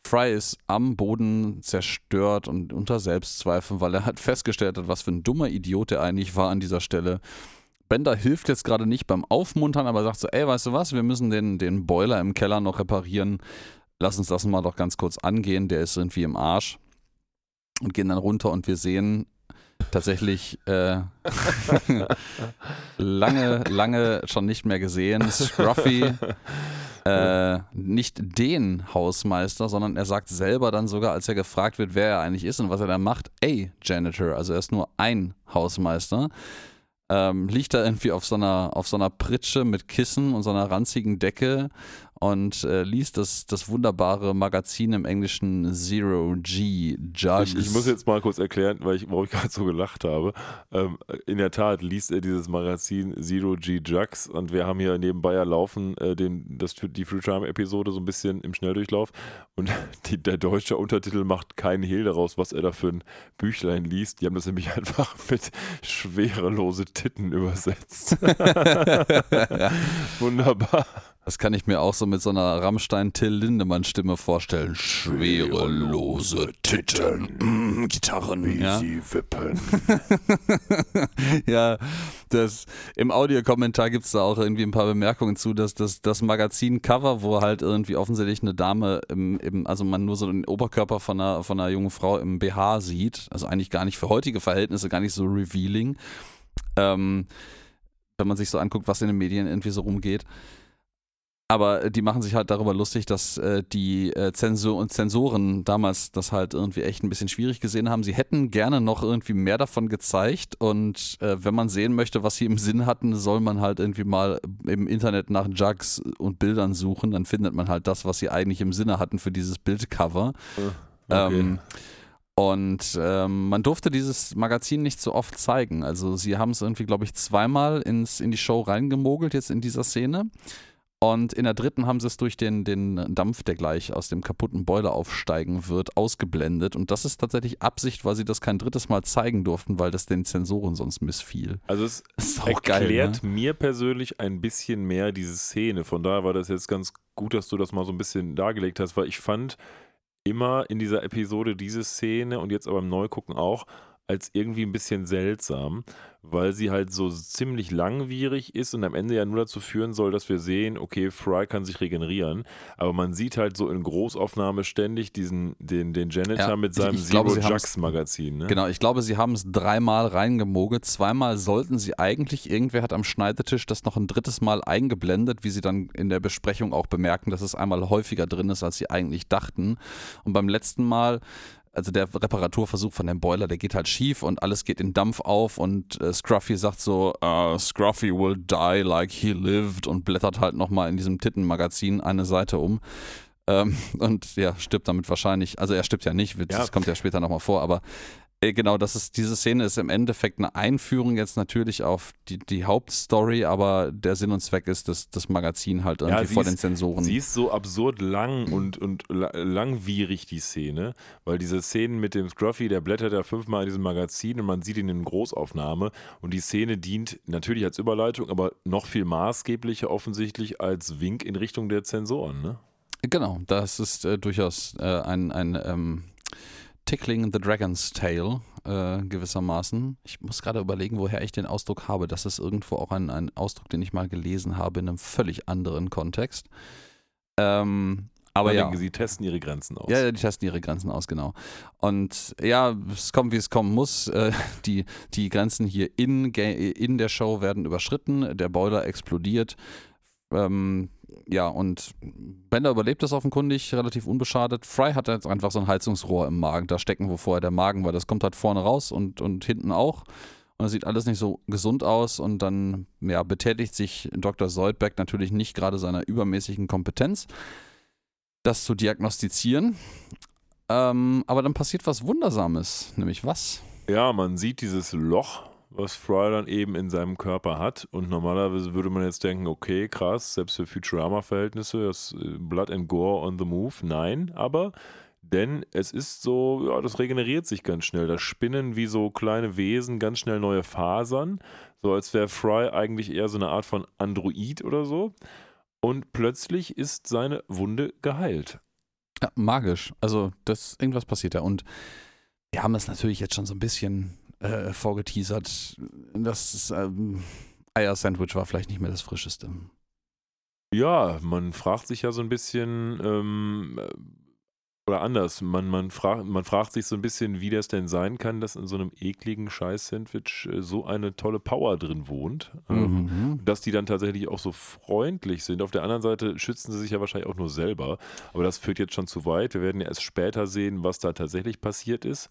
Fry ist am Boden zerstört und unter Selbstzweifeln, weil er hat festgestellt hat, was für ein dummer Idiot er eigentlich war an dieser Stelle. Bender hilft jetzt gerade nicht beim Aufmuntern, aber sagt so, ey, weißt du was, wir müssen den, den Boiler im Keller noch reparieren. Lass uns das mal doch ganz kurz angehen, der ist irgendwie im Arsch. Und gehen dann runter und wir sehen tatsächlich äh, lange, lange schon nicht mehr gesehen. Scruffy, äh, nicht den Hausmeister, sondern er sagt selber dann sogar, als er gefragt wird, wer er eigentlich ist und was er da macht, ey, Janitor. Also er ist nur ein Hausmeister. Ähm, liegt da irgendwie auf so, einer, auf so einer Pritsche mit Kissen und so einer ranzigen Decke und äh, liest das, das wunderbare Magazin im Englischen Zero G Jugs. Ich, ich muss jetzt mal kurz erklären, weil ich, warum ich gerade so gelacht habe. Ähm, in der Tat liest er dieses Magazin Zero G Jugs und wir haben hier nebenbei ja laufen äh, den, das, die Future-Episode so ein bisschen im Schnelldurchlauf und die, der deutsche Untertitel macht keinen Hehl daraus, was er da für ein Büchlein liest. Die haben das nämlich einfach mit schwerelose Titten übersetzt. Wunderbar. Das kann ich mir auch so mit so einer Rammstein-Till-Lindemann-Stimme vorstellen. Schwerelose Titten, mm, Gitarren, wie ja? sie wippen. ja, das, im Audiokommentar gibt es da auch irgendwie ein paar Bemerkungen zu, dass das, das Magazin-Cover, wo halt irgendwie offensichtlich eine Dame, im, im, also man nur so den Oberkörper von einer, von einer jungen Frau im BH sieht, also eigentlich gar nicht für heutige Verhältnisse, gar nicht so revealing. Ähm, wenn man sich so anguckt, was in den Medien irgendwie so rumgeht. Aber die machen sich halt darüber lustig, dass äh, die äh, Zensur und Zensoren damals das halt irgendwie echt ein bisschen schwierig gesehen haben. Sie hätten gerne noch irgendwie mehr davon gezeigt und äh, wenn man sehen möchte, was sie im Sinn hatten, soll man halt irgendwie mal im Internet nach Jugs und Bildern suchen. Dann findet man halt das, was sie eigentlich im Sinne hatten für dieses Bildcover. Ah, okay. Ähm, und ähm, man durfte dieses Magazin nicht so oft zeigen. Also sie haben es irgendwie, glaube ich, zweimal ins, in die Show reingemogelt, jetzt in dieser Szene. Und in der dritten haben sie es durch den, den Dampf, der gleich aus dem kaputten Boiler aufsteigen wird, ausgeblendet. Und das ist tatsächlich Absicht, weil sie das kein drittes Mal zeigen durften, weil das den Zensoren sonst missfiel. Also es erklärt geil, ne? mir persönlich ein bisschen mehr diese Szene. Von daher war das jetzt ganz gut, dass du das mal so ein bisschen dargelegt hast, weil ich fand immer in dieser Episode diese Szene und jetzt aber im Neugucken auch als irgendwie ein bisschen seltsam, weil sie halt so ziemlich langwierig ist und am Ende ja nur dazu führen soll, dass wir sehen, okay, Fry kann sich regenerieren, aber man sieht halt so in Großaufnahme ständig diesen, den, den Janitor ja, mit seinem ich, ich Zero Jux Magazin. Ne? Genau, ich glaube, sie haben es dreimal reingemogelt, zweimal sollten sie eigentlich, irgendwer hat am Schneidetisch das noch ein drittes Mal eingeblendet, wie sie dann in der Besprechung auch bemerken, dass es einmal häufiger drin ist, als sie eigentlich dachten. Und beim letzten Mal also der Reparaturversuch von dem Boiler, der geht halt schief und alles geht in Dampf auf und äh, Scruffy sagt so, uh, Scruffy will die like he lived und blättert halt nochmal in diesem Tittenmagazin eine Seite um. Ähm, und ja, stirbt damit wahrscheinlich, also er stirbt ja nicht, das ja. kommt ja später nochmal vor, aber genau, das ist, diese Szene ist im Endeffekt eine Einführung jetzt natürlich auf die, die Hauptstory, aber der Sinn und Zweck ist, dass das Magazin halt irgendwie ja, vor ist, den Sensoren. Sie ist so absurd lang und, und langwierig, die Szene, weil diese Szenen mit dem Scruffy, der blättert ja fünfmal in diesem Magazin und man sieht ihn in Großaufnahme und die Szene dient natürlich als Überleitung, aber noch viel maßgeblicher offensichtlich als Wink in Richtung der Zensoren, ne? Genau, das ist äh, durchaus äh, ein, ein ähm, Tickling the Dragon's Tail äh, gewissermaßen. Ich muss gerade überlegen, woher ich den Ausdruck habe. Das ist irgendwo auch ein, ein Ausdruck, den ich mal gelesen habe in einem völlig anderen Kontext. Ähm, aber ja. Sie testen ihre Grenzen aus. Ja, die testen ihre Grenzen aus, genau. Und ja, es kommt, wie es kommen muss. Äh, die, die Grenzen hier in, in der Show werden überschritten. Der Boiler explodiert. Ähm, ja, und Bender überlebt das offenkundig relativ unbeschadet. Fry hat jetzt einfach so ein Heizungsrohr im Magen, da stecken, wo vorher der Magen war. Das kommt halt vorne raus und, und hinten auch. Und das sieht alles nicht so gesund aus. Und dann ja, betätigt sich Dr. Soldberg natürlich nicht gerade seiner übermäßigen Kompetenz, das zu diagnostizieren. Ähm, aber dann passiert was Wundersames. Nämlich was? Ja, man sieht dieses Loch was Fry dann eben in seinem Körper hat. Und normalerweise würde man jetzt denken, okay, krass, selbst für Futurama-Verhältnisse, das äh, Blood and Gore on the Move. Nein, aber denn es ist so, ja, das regeneriert sich ganz schnell. Das spinnen wie so kleine Wesen ganz schnell neue Fasern. So als wäre Fry eigentlich eher so eine Art von Android oder so. Und plötzlich ist seine Wunde geheilt. Ja, magisch. Also, das, irgendwas passiert da. Und wir haben es natürlich jetzt schon so ein bisschen äh, vorgeteasert. Das ähm, Eier-Sandwich war vielleicht nicht mehr das frischeste. Ja, man fragt sich ja so ein bisschen, ähm, äh, oder anders, man, man, frag, man fragt sich so ein bisschen, wie das denn sein kann, dass in so einem ekligen Scheiß-Sandwich äh, so eine tolle Power drin wohnt. Ähm, mhm. Dass die dann tatsächlich auch so freundlich sind. Auf der anderen Seite schützen sie sich ja wahrscheinlich auch nur selber. Aber das führt jetzt schon zu weit. Wir werden ja erst später sehen, was da tatsächlich passiert ist.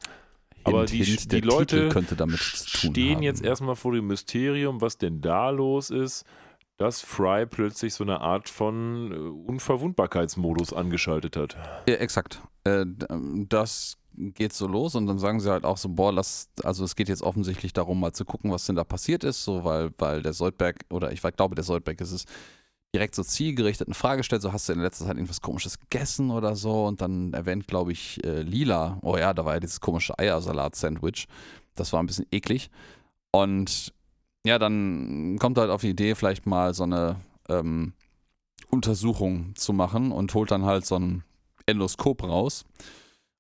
Aber die, Hint, die Leute stehen jetzt erstmal vor dem Mysterium, was denn da los ist, dass Fry plötzlich so eine Art von äh, Unverwundbarkeitsmodus angeschaltet hat. Ja, exakt. Äh, das geht so los und dann sagen sie halt auch so, boah, lass, also es geht jetzt offensichtlich darum, mal zu gucken, was denn da passiert ist, so weil, weil der Soldberg, oder ich glaube, der Soldberg ist es, direkt so zielgerichtet eine Frage stellt, so hast du in letzter Zeit irgendwas komisches gegessen oder so? Und dann erwähnt, glaube ich, äh, Lila, oh ja, da war ja dieses komische Eiersalat-Sandwich, das war ein bisschen eklig. Und ja, dann kommt halt auf die Idee, vielleicht mal so eine, ähm, Untersuchung zu machen und holt dann halt so ein Endoskop raus.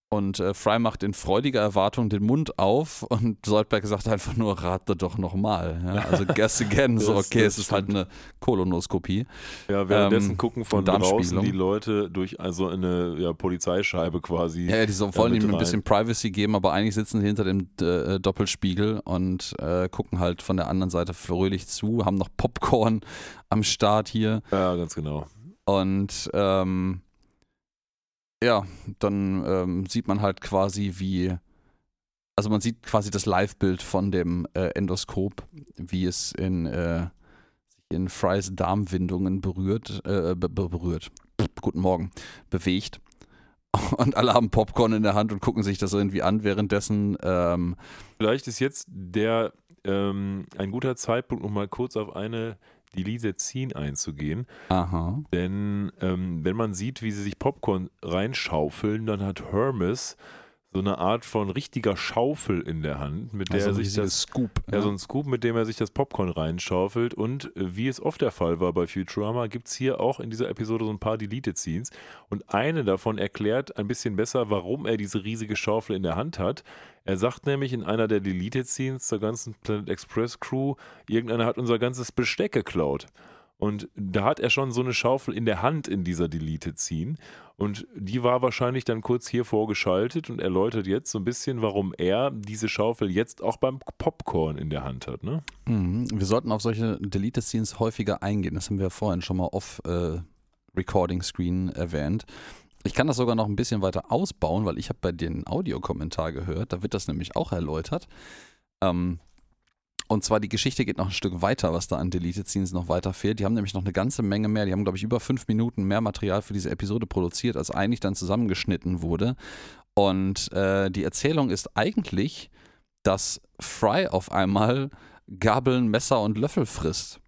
Und äh, Fry macht in freudiger Erwartung den Mund auf und Soldberg sagt einfach nur, rate doch nochmal. Ja? Also guess again, so okay, es ist halt eine Kolonoskopie. Ja, währenddessen ähm, gucken von draußen die Leute durch also eine ja, Polizeischeibe quasi. Ja, die so, wollen ihm ein bisschen Privacy geben, aber eigentlich sitzen sie hinter dem äh, Doppelspiegel und äh, gucken halt von der anderen Seite fröhlich zu, haben noch Popcorn am Start hier. Ja, ganz genau. Und ähm, ja, dann ähm, sieht man halt quasi, wie, also man sieht quasi das Live-Bild von dem äh, Endoskop, wie es in, äh, in Frys Darmwindungen berührt, äh, be berührt, guten Morgen, bewegt. Und alle haben Popcorn in der Hand und gucken sich das irgendwie an, währenddessen. Ähm, Vielleicht ist jetzt der ähm, ein guter Zeitpunkt, um mal kurz auf eine die Lisezin einzugehen. Aha. Denn ähm, wenn man sieht, wie sie sich Popcorn reinschaufeln, dann hat Hermes so eine Art von richtiger Schaufel in der Hand, mit der also er sich das Scoop, ja, ja, so ein Scoop, mit dem er sich das Popcorn reinschaufelt. Und äh, wie es oft der Fall war bei Futurama, gibt es hier auch in dieser Episode so ein paar Deleted Scenes. Und eine davon erklärt ein bisschen besser, warum er diese riesige Schaufel in der Hand hat. Er sagt nämlich in einer der Deleted Scenes zur ganzen Planet Express Crew, irgendeiner hat unser ganzes Besteck geklaut. Und da hat er schon so eine Schaufel in der Hand in dieser Deleted Scene. Und die war wahrscheinlich dann kurz hier vorgeschaltet und erläutert jetzt so ein bisschen, warum er diese Schaufel jetzt auch beim Popcorn in der Hand hat. Ne? Mhm. Wir sollten auf solche Deleted Scenes häufiger eingehen. Das haben wir vorhin schon mal off äh, Recording Screen erwähnt. Ich kann das sogar noch ein bisschen weiter ausbauen, weil ich habe bei den Audiokommentar gehört, da wird das nämlich auch erläutert. Ähm, und zwar die Geschichte geht noch ein Stück weiter, was da an Deleted Scenes noch weiter fehlt. Die haben nämlich noch eine ganze Menge mehr. Die haben, glaube ich, über fünf Minuten mehr Material für diese Episode produziert, als eigentlich dann zusammengeschnitten wurde. Und äh, die Erzählung ist eigentlich, dass Fry auf einmal Gabeln, Messer und Löffel frisst.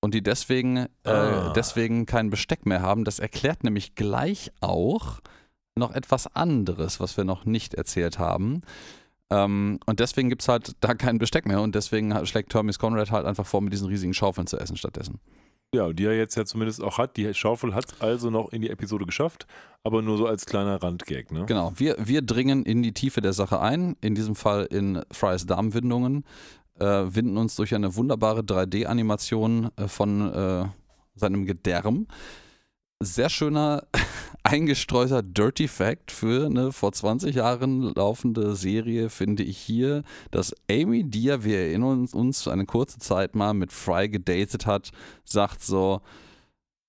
Und die deswegen, äh, ah. deswegen kein Besteck mehr haben. Das erklärt nämlich gleich auch noch etwas anderes, was wir noch nicht erzählt haben. Ähm, und deswegen gibt es halt da kein Besteck mehr und deswegen schlägt Hermes Conrad halt einfach vor, mit diesen riesigen Schaufeln zu essen stattdessen. Ja, die er jetzt ja zumindest auch hat. Die Schaufel hat es also noch in die Episode geschafft, aber nur so als kleiner Randgag. Ne? Genau, wir, wir dringen in die Tiefe der Sache ein, in diesem Fall in Frys Darmwindungen, äh, winden uns durch eine wunderbare 3D-Animation äh, von äh, seinem Gedärm sehr schöner eingestreuter Dirty Fact für eine vor 20 Jahren laufende Serie finde ich hier, dass Amy, die ja, wir erinnern uns, eine kurze Zeit mal mit Fry gedatet hat, sagt so,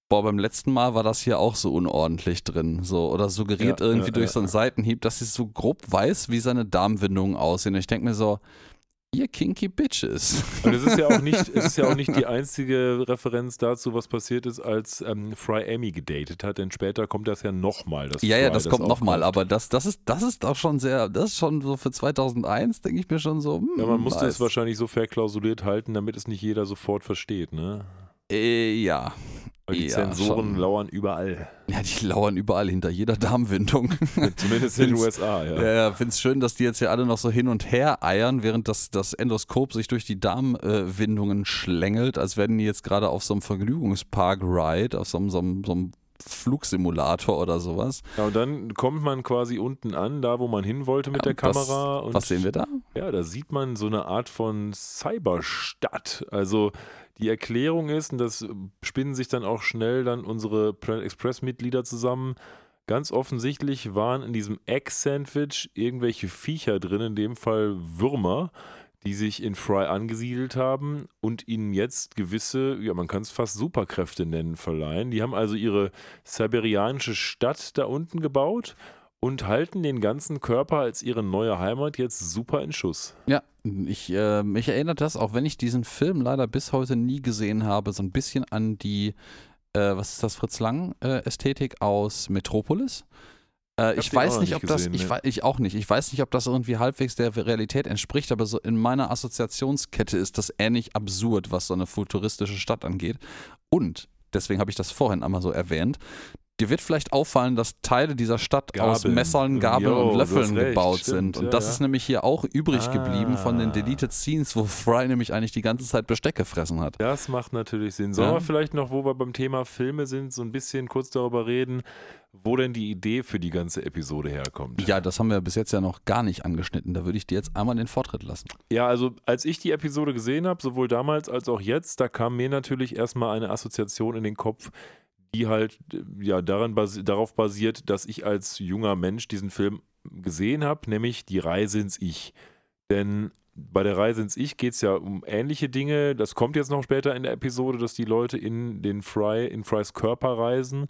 boah, beim letzten Mal war das hier auch so unordentlich drin, so oder suggeriert ja, irgendwie ja, durch ja, so einen Seitenhieb, dass sie so grob weiß, wie seine Darmwindungen aussehen. Und ich denke mir so, ihr kinky Bitches. Und es ist ja auch nicht, es ist ja auch nicht die einzige Referenz dazu, was passiert ist, als ähm, Fry Amy gedatet hat, denn später kommt das ja nochmal. Ja, Fry ja, das, das kommt nochmal, aber das, das ist, das ist auch schon sehr, das ist schon so für 2001, denke ich mir schon so. Hm, ja, man musste nice. es wahrscheinlich so verklausuliert halten, damit es nicht jeder sofort versteht, ne? Äh, ja. Weil die ja, Zensoren schon. lauern überall. Ja, die lauern überall hinter jeder Darmwindung. Zumindest in den USA, ja. Ja, ja finde es schön, dass die jetzt hier alle noch so hin und her eiern, während das, das Endoskop sich durch die Darmwindungen schlängelt, als wären die jetzt gerade auf so einem Vergnügungspark-Ride, auf so einem, so einem, so einem Flugsimulator oder sowas. Ja, und dann kommt man quasi unten an, da wo man hin wollte mit ja, der Kamera. Das, was sehen wir da? Ja, da sieht man so eine Art von Cyberstadt. Also die Erklärung ist, und das spinnen sich dann auch schnell dann unsere Planet Express-Mitglieder zusammen, ganz offensichtlich waren in diesem Egg-Sandwich irgendwelche Viecher drin, in dem Fall Würmer, die sich in Fry angesiedelt haben und ihnen jetzt gewisse, ja, man kann es fast Superkräfte nennen, verleihen. Die haben also ihre siberianische Stadt da unten gebaut und halten den ganzen Körper als ihre neue Heimat jetzt super in Schuss. Ja, ich, äh, mich erinnert das, auch wenn ich diesen Film leider bis heute nie gesehen habe, so ein bisschen an die, äh, was ist das, Fritz Lang-Ästhetik äh, aus Metropolis. Äh, ich weiß nicht, ob gesehen, das, ich, ne? ich auch nicht, ich weiß nicht, ob das irgendwie halbwegs der Realität entspricht, aber so in meiner Assoziationskette ist das ähnlich absurd, was so eine futuristische Stadt angeht. Und, deswegen habe ich das vorhin einmal so erwähnt, Dir wird vielleicht auffallen, dass Teile dieser Stadt Gabeln. aus Messern, Gabeln Jo, und Löffeln recht, gebaut stimmt, sind. Und ja, das ja. ist nämlich hier auch übrig geblieben von den Ah. Deleted Scenes, wo Fry nämlich eigentlich die ganze Zeit Besteck gefressen hat. Das macht natürlich Sinn. Sollen Ja. wir vielleicht noch, wo wir beim Thema Filme sind, so ein bisschen kurz darüber reden, wo denn die Idee für die ganze Episode herkommt? Ja, das haben wir bis jetzt ja noch gar nicht angeschnitten. Da würde ich dir jetzt einmal den Vortritt lassen. Ja, also als ich die Episode gesehen habe, sowohl damals als auch jetzt, da kam mir natürlich erstmal eine Assoziation in den Kopf, die halt ja daran basi darauf basiert, dass ich als junger Mensch diesen Film gesehen habe, nämlich die Reise ins Ich. Denn bei der Reise ins Ich geht es ja um ähnliche Dinge. Das kommt jetzt noch später in der Episode, dass die Leute in den Fry, in Frys Körper reisen.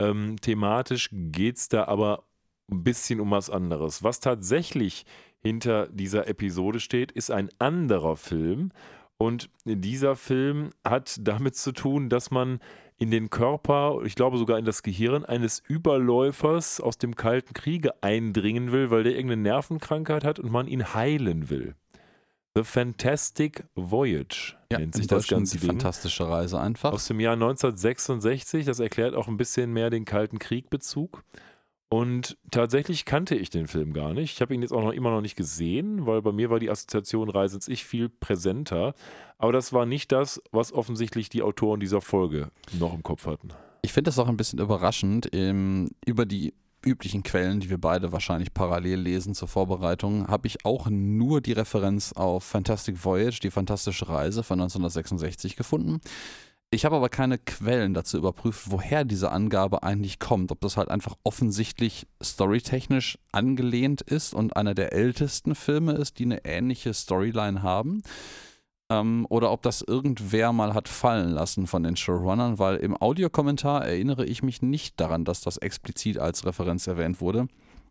Ähm, thematisch geht es da aber ein bisschen um was anderes. Was tatsächlich hinter dieser Episode steht, ist ein anderer Film. Und dieser Film hat damit zu tun, dass man in den Körper, ich glaube sogar in das Gehirn eines Überläufers aus dem Kalten Kriege eindringen will, weil der irgendeine Nervenkrankheit hat und man ihn heilen will. The Fantastic Voyage nennt sich das ganze die Ding. fantastische Reise einfach. Aus dem Jahr 1966. Das erklärt auch ein bisschen mehr den Kalten Krieg-Bezug. Und tatsächlich kannte ich den Film gar nicht. Ich habe ihn jetzt auch noch immer noch nicht gesehen, weil bei mir war die Assoziation Reise ins Ich viel präsenter. Aber das war nicht das, was offensichtlich die Autoren dieser Folge noch im Kopf hatten. Ich finde das auch ein bisschen überraschend. Ähm, über die üblichen Quellen, die wir beide wahrscheinlich parallel lesen zur Vorbereitung, habe ich auch nur die Referenz auf Fantastic Voyage, die fantastische Reise von 1966 gefunden. Ich habe aber keine Quellen dazu überprüft, woher diese Angabe eigentlich kommt. Ob das halt einfach offensichtlich storytechnisch angelehnt ist und einer der ältesten Filme ist, die eine ähnliche Storyline haben. Ähm, oder ob das irgendwer mal hat fallen lassen von den Showrunnern, weil im Audiokommentar erinnere ich mich nicht daran, dass das explizit als Referenz erwähnt wurde.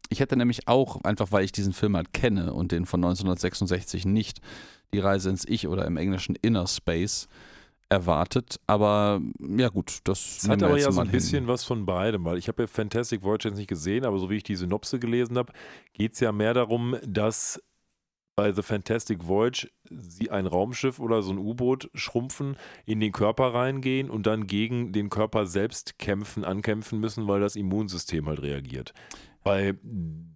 Ich hätte nämlich auch, einfach weil ich diesen Film halt kenne und den von 1966 nicht, die Reise ins Ich oder im Englischen Inner Space erwartet. Aber ja gut, das Es nehmen hat aber ja so ein hin. bisschen was von beidem, weil ich habe ja Fantastic Voyage jetzt nicht gesehen, aber so wie ich die Synopse gelesen habe, geht es ja mehr darum, dass bei The Fantastic Voyage sie ein Raumschiff oder so ein U-Boot schrumpfen, in den Körper reingehen und dann gegen den Körper selbst kämpfen, ankämpfen müssen, weil das Immunsystem halt reagiert. Bei,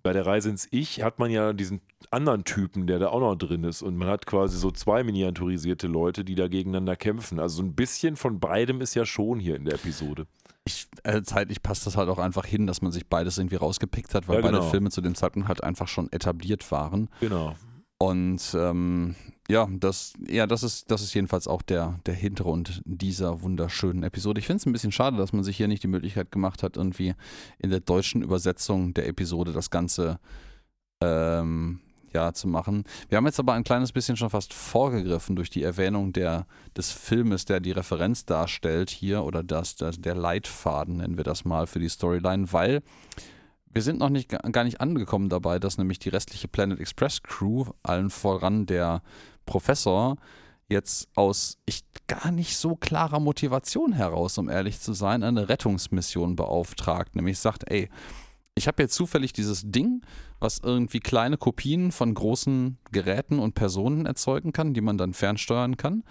bei der Reise ins Ich hat man ja diesen anderen Typen, der da auch noch drin ist. Und man hat quasi so zwei miniaturisierte Leute, die da gegeneinander kämpfen. Also so ein bisschen von beidem ist ja schon hier in der Episode. Ich, äh, zeitlich passt das halt auch einfach hin, dass man sich beides irgendwie rausgepickt hat, weil Ja, genau. beide Filme zu dem Zeitpunkt halt einfach schon etabliert waren. Genau. Und ähm, ja, das, ja, das ist, das ist jedenfalls auch der, der Hintergrund dieser wunderschönen Episode. Ich finde es ein bisschen schade, dass man sich hier nicht die Möglichkeit gemacht hat, irgendwie in der deutschen Übersetzung der Episode das Ganze ähm, ja, zu machen. Wir haben jetzt aber ein kleines bisschen schon fast vorgegriffen durch die Erwähnung der, des Filmes, der die Referenz darstellt hier, oder das, das, der Leitfaden, nennen wir das mal, für die Storyline, weil wir sind noch nicht gar nicht angekommen dabei, dass nämlich die restliche Planet Express Crew, allen voran der Professor, jetzt aus ich gar nicht so klarer Motivation heraus, um ehrlich zu sein, eine Rettungsmission beauftragt. Nämlich sagt, ey, ich habe jetzt zufällig dieses Ding, was irgendwie kleine Kopien von großen Geräten und Personen erzeugen kann, die man dann fernsteuern kann.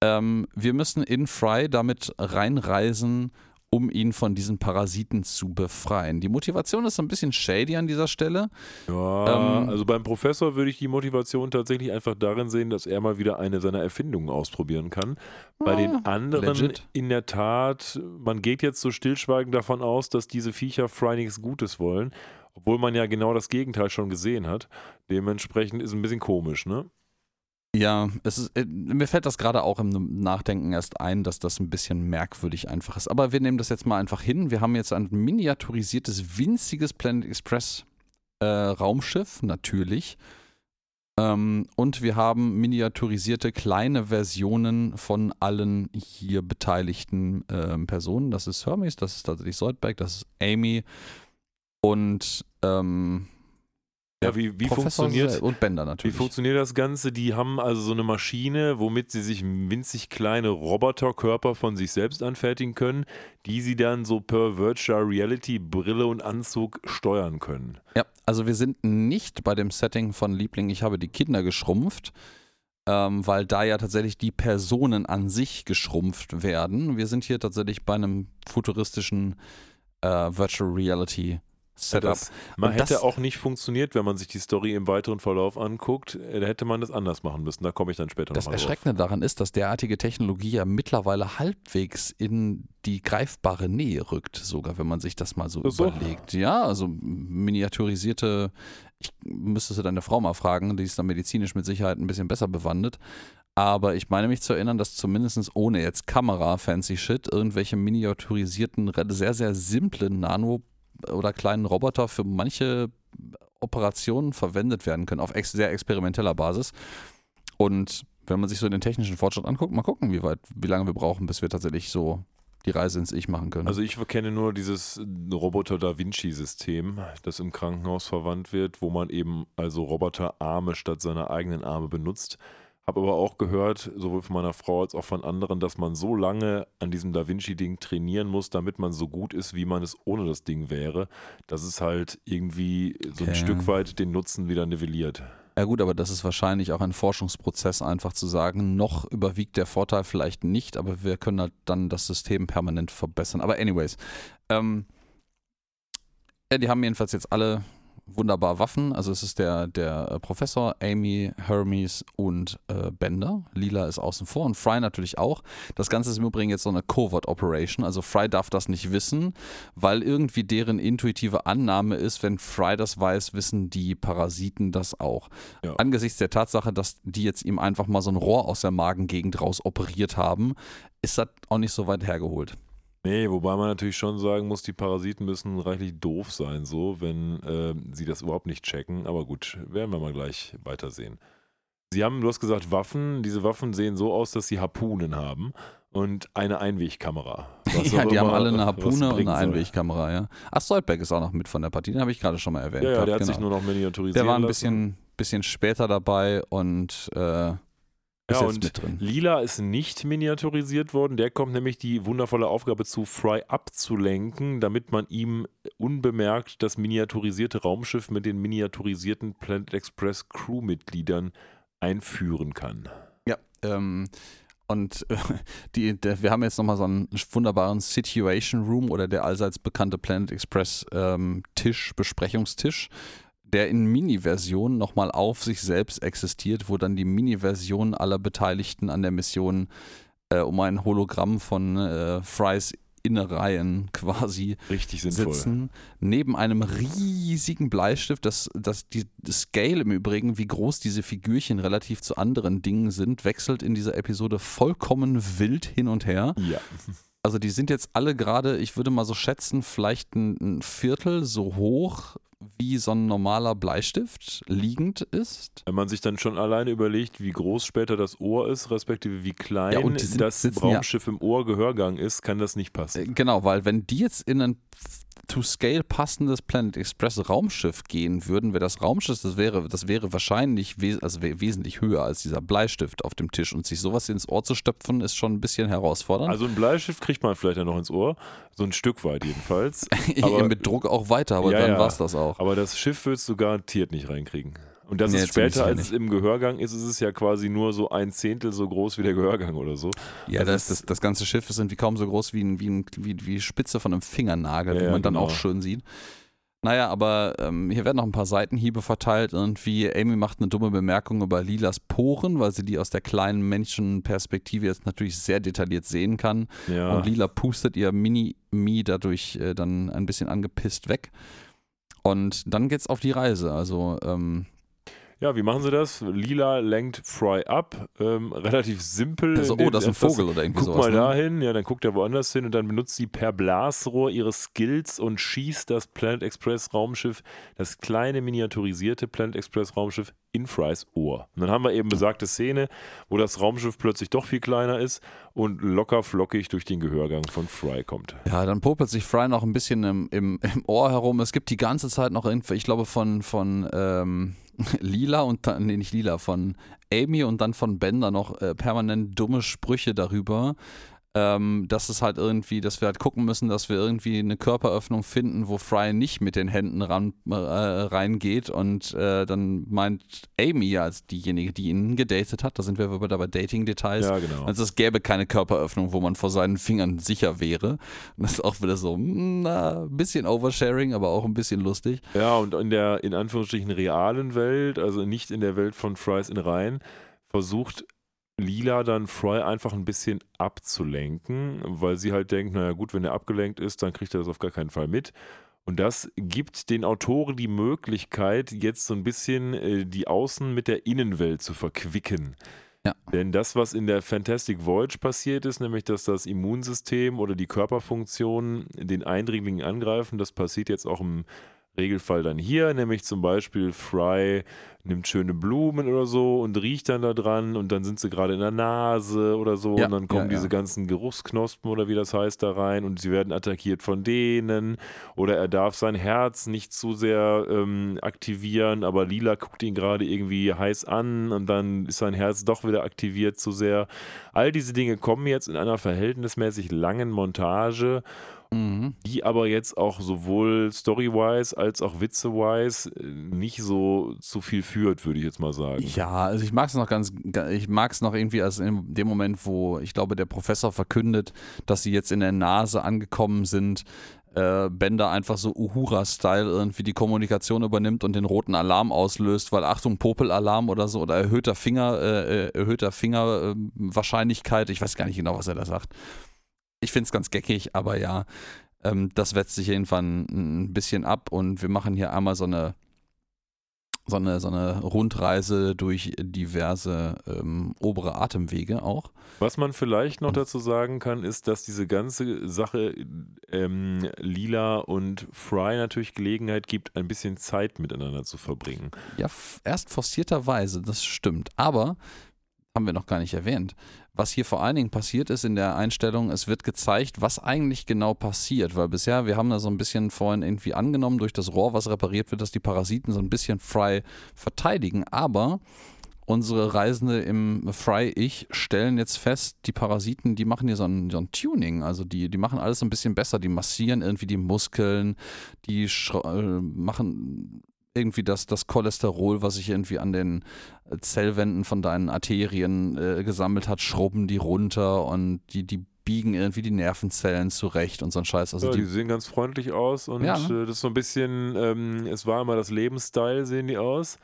Ähm, wir müssen in Fry damit reinreisen, um ihn von diesen Parasiten zu befreien. Die Motivation ist so ein bisschen shady an dieser Stelle. Ja, Ähm, also beim Professor würde ich die Motivation tatsächlich einfach darin sehen, dass er mal wieder eine seiner Erfindungen ausprobieren kann. Bei den anderen legit. in der Tat, man geht jetzt so stillschweigend davon aus, dass diese Viecher Fry nichts Gutes wollen, obwohl man ja genau das Gegenteil schon gesehen hat. Dementsprechend ist ein bisschen komisch, ne? Ja, es ist, äh, mir fällt das gerade auch im Nachdenken erst ein, dass das ein bisschen merkwürdig einfach ist. Aber wir nehmen das jetzt mal einfach hin. Wir haben jetzt ein miniaturisiertes, winziges Planet Express äh, Raumschiff, natürlich. Ähm, und wir haben miniaturisierte kleine Versionen von allen hier beteiligten ähm, Personen. Das ist Hermes, das ist tatsächlich Soldberg, das ist Amy und ähm, Ja, wie, wie Professor funktioniert und Bender Wie natürlich. funktioniert das Ganze? Die haben also so eine Maschine, womit sie sich winzig kleine Roboterkörper von sich selbst anfertigen können, die sie dann so per Virtual Reality Brille und Anzug steuern können. Ja, also wir sind nicht bei dem Setting von Liebling, ich habe die Kinder geschrumpft, ähm, weil da ja tatsächlich die Personen an sich geschrumpft werden. Wir sind hier tatsächlich bei einem futuristischen äh, Virtual Reality Setup. Das, man Und hätte das- auch nicht funktioniert, wenn man sich die Story im weiteren Verlauf anguckt. Da hätte man das anders machen müssen. Da komme ich dann später Das nochmal drauf. Erschreckende daran ist, dass derartige Technologie ja mittlerweile halbwegs in die greifbare Nähe rückt, sogar wenn man sich das mal so so. überlegt. Ja, also miniaturisierte, ich müsste sie deine Frau mal fragen, die ist da medizinisch mit Sicherheit ein bisschen besser bewandert. Aber ich meine mich zu erinnern, dass zumindest ohne jetzt Kamera, fancy shit, irgendwelche miniaturisierten, sehr, sehr simplen Nano- oder kleinen Roboter für manche Operationen verwendet werden können, auf ex sehr experimenteller Basis. Und wenn man sich so den technischen Fortschritt anguckt, mal gucken, wie weit, wie lange wir brauchen, bis wir tatsächlich so die Reise ins Ich machen können. Also ich kenne nur dieses Roboter Da Vinci System, das im Krankenhaus verwandt wird, wo man eben also Roboterarme statt seiner eigenen Arme benutzt. Habe aber auch gehört, sowohl von meiner Frau als auch von anderen, dass man so lange an diesem Da Vinci Ding trainieren muss, damit man so gut ist, wie man es ohne das Ding wäre, dass es halt irgendwie so ein Okay. Stück weit den Nutzen wieder nivelliert. Ja gut, aber das ist wahrscheinlich auch ein Forschungsprozess, einfach zu sagen, noch überwiegt der Vorteil vielleicht nicht, aber wir können halt dann das System permanent verbessern. Aber anyways, ähm, ja, die haben jedenfalls jetzt alle wunderbar Waffen. Also es ist der, der äh, Professor, Amy, Hermes und äh, Bender. Lila ist außen vor und Fry natürlich auch. Das Ganze ist im Übrigen jetzt so eine Covert Operation. Also Fry darf das nicht wissen, weil irgendwie deren intuitive Annahme ist, wenn Fry das weiß, wissen die Parasiten das auch. Ja. Angesichts der Tatsache, dass die jetzt ihm einfach mal so ein Rohr aus der Magengegend raus operiert haben, ist das auch nicht so weit hergeholt. Nee, wobei man natürlich schon sagen muss, die Parasiten müssen reichlich doof sein, so, wenn ähm, sie das überhaupt nicht checken. Aber gut, werden wir mal gleich weitersehen. Sie haben, du hast gesagt, Waffen. Diese Waffen sehen so aus, dass sie Harpunen haben und eine Einwegkamera. Ja, die haben alle eine Harpune und eine. Einwegkamera, ja. Ach, Stolberg ist auch noch mit von der Partie, den habe ich gerade schon mal erwähnt. Ja, ja, gehabt, der hat genau. sich nur noch miniaturisiert. der war ein bisschen, bisschen später dabei und äh, Ja, und. Lila ist nicht miniaturisiert worden. Der kommt nämlich die wundervolle Aufgabe zu, Fry abzulenken, damit man ihm unbemerkt das miniaturisierte Raumschiff mit den miniaturisierten Planet Express Crewmitgliedern einführen kann. Ja, ähm, und äh, die, der, wir haben jetzt nochmal so einen wunderbaren Situation Room oder der allseits bekannte Planet Express ähm, Tisch, Besprechungstisch, der in Mini-Version nochmal auf sich selbst existiert, wo dann die Mini-Version aller Beteiligten an der Mission äh, um ein Hologramm von äh, Frys Innereien quasi Richtig sinnvoll. sitzen, neben einem riesigen Bleistift, das, das die das Scale im Übrigen, wie groß diese Figürchen relativ zu anderen Dingen sind, wechselt in dieser Episode vollkommen wild hin und her. Ja. Also die sind jetzt alle gerade, ich würde mal so schätzen, vielleicht ein, ein Viertel so hoch, wie so ein normaler Bleistift liegend ist. Wenn man sich dann schon alleine überlegt, wie groß später das Ohr ist, respektive wie klein Ja, sind- das sitzen ja- Raumschiff im Ohrgehörgang ist, kann das nicht passen. Äh, Genau, weil wenn die jetzt in ein to scale passendes Planet Express Raumschiff gehen würden, wäre das Raumschiff, das wäre, das wäre wahrscheinlich wes also wär wesentlich höher als dieser Bleistift auf dem Tisch. Und sich sowas ins Ohr zu stöpfen, ist schon ein bisschen herausfordernd. Also ein Bleistift kriegt man vielleicht ja noch ins Ohr, so ein Stück weit jedenfalls. aber- mit Druck auch weiter, aber Ja, dann ja. war es das auch. Aber das Schiff willst du garantiert nicht reinkriegen. Und das Nee, ist später, als es im Gehörgang ist, ist es ja quasi nur so ein Zehntel so groß wie der Gehörgang oder so. Ja, Also das, das, das ganze Schiff ist irgendwie kaum so groß wie, ein, wie, ein, wie die Spitze von einem Fingernagel, Ja, wie man dann genau. auch schön sieht. Naja, aber ähm, hier werden noch ein paar Seitenhiebe verteilt. Irgendwie, Amy macht eine dumme Bemerkung über Lilas Poren, weil sie die aus der kleinen Menschenperspektive jetzt natürlich sehr detailliert sehen kann. Ja. Und Lila pustet ihr Mini-Me dadurch äh, dann ein bisschen angepisst weg. Und dann geht's auf die Reise. Also, ähm, ja, wie machen sie das? Lila lenkt Fry ab. Ähm, relativ simpel. indem oh, das ist ein Vogel oder irgendwie Guck sowas. mal ne? dahin, ja, dann guckt er woanders hin und dann benutzt sie per Blasrohr ihre Skills und schießt das Planet Express Raumschiff, das kleine miniaturisierte Planet Express Raumschiff in Frys Ohr. Und dann haben wir eben besagte Szene, wo das Raumschiff plötzlich doch viel kleiner ist und locker flockig durch den Gehörgang von Fry kommt. Ja, dann popelt sich Fry noch ein bisschen im, im, im Ohr herum. Es gibt die ganze Zeit noch, irgendwie, ich glaube, von, von ähm, Lila und dann, nee, nicht Lila, von Amy und dann von Bender noch äh, permanent dumme Sprüche darüber, ähm, dass es halt irgendwie, dass wir halt gucken müssen, dass wir irgendwie eine Körperöffnung finden, wo Fry nicht mit den Händen ran, äh, reingeht und äh, dann meint Amy als diejenige, die ihn gedatet hat, da sind wir wieder bei Dating-Details, Ja, genau. also es gäbe keine Körperöffnung, wo man vor seinen Fingern sicher wäre. Und das ist auch wieder so ein bisschen Oversharing, aber auch ein bisschen lustig. Ja, und in der in Anführungsstrichen realen Welt, also nicht in der Welt von Fries in Rhein, versucht Lila dann Fry einfach ein bisschen abzulenken, weil sie halt denkt, naja gut, wenn er abgelenkt ist, dann kriegt er das auf gar keinen Fall mit. Und das gibt den Autoren die Möglichkeit, jetzt so ein bisschen äh, die Außen mit der Innenwelt zu verquicken. Ja. Denn das, was in der Fantastic Voyage passiert ist, nämlich dass das Immunsystem oder die Körperfunktionen den Eindringlingen angreifen, das passiert jetzt auch im Regelfall dann hier, nämlich zum Beispiel Fry nimmt schöne Blumen oder so und riecht dann da dran und dann sind sie gerade in der Nase oder so Ja, und dann kommen ja, diese ja. ganzen Geruchsknospen oder wie das heißt da rein und sie werden attackiert von denen oder er darf sein Herz nicht zu sehr ähm, aktivieren, aber Lila guckt ihn gerade irgendwie heiß an und dann ist sein Herz doch wieder aktiviert zu sehr. All diese Dinge kommen jetzt in einer verhältnismäßig langen Montage Mhm. die aber jetzt auch sowohl story-wise als auch witze-wise äh, nicht so zu viel führt, würde ich jetzt mal sagen. Ja, also ich mag es noch ganz, ich mag es noch irgendwie als in dem Moment, wo ich glaube, der Professor verkündet, dass sie jetzt in der Nase angekommen sind, äh, Bender einfach so Uhura-Style irgendwie die Kommunikation übernimmt und den roten Alarm auslöst, weil Achtung, Popelalarm oder so oder erhöhter Finger, äh, äh, erhöhter Finger äh, Wahrscheinlichkeit, ich weiß gar nicht genau, was er da sagt. Ich finde es ganz geckig, aber ja, ähm, das wetzt sich jedenfalls ein, bisschen ab und wir machen hier einmal so eine so eine, so eine Rundreise durch diverse ähm, obere Atemwege auch. Was man vielleicht noch dazu sagen kann, ist, dass diese ganze Sache ähm, Lila und Fry natürlich Gelegenheit gibt, ein bisschen Zeit miteinander zu verbringen. Ja, erst forcierterweise, das stimmt. Aber, haben wir noch gar nicht erwähnt, was hier vor allen Dingen passiert ist in der Einstellung, es wird gezeigt, was eigentlich genau passiert, weil bisher, wir haben da so ein bisschen vorhin irgendwie angenommen, durch das Rohr, was repariert wird, dass die Parasiten so ein bisschen Fry verteidigen, aber unsere Reisende im Fry-Ich stellen jetzt fest, die Parasiten, die machen hier so ein, so ein Tuning, also die, die machen alles so ein bisschen besser, die massieren irgendwie die Muskeln, die äh, machen irgendwie das, das Cholesterol, was sich irgendwie an den äh, Zellwänden von deinen Arterien äh, gesammelt hat, schrubben die runter und die, die biegen irgendwie die Nervenzellen zurecht und so ein Scheiß. Also ja, die die, sehen ganz freundlich aus und Ja, ne? äh, das ist so ein bisschen, ähm, es war immer das Lebensstyle, sehen die aus.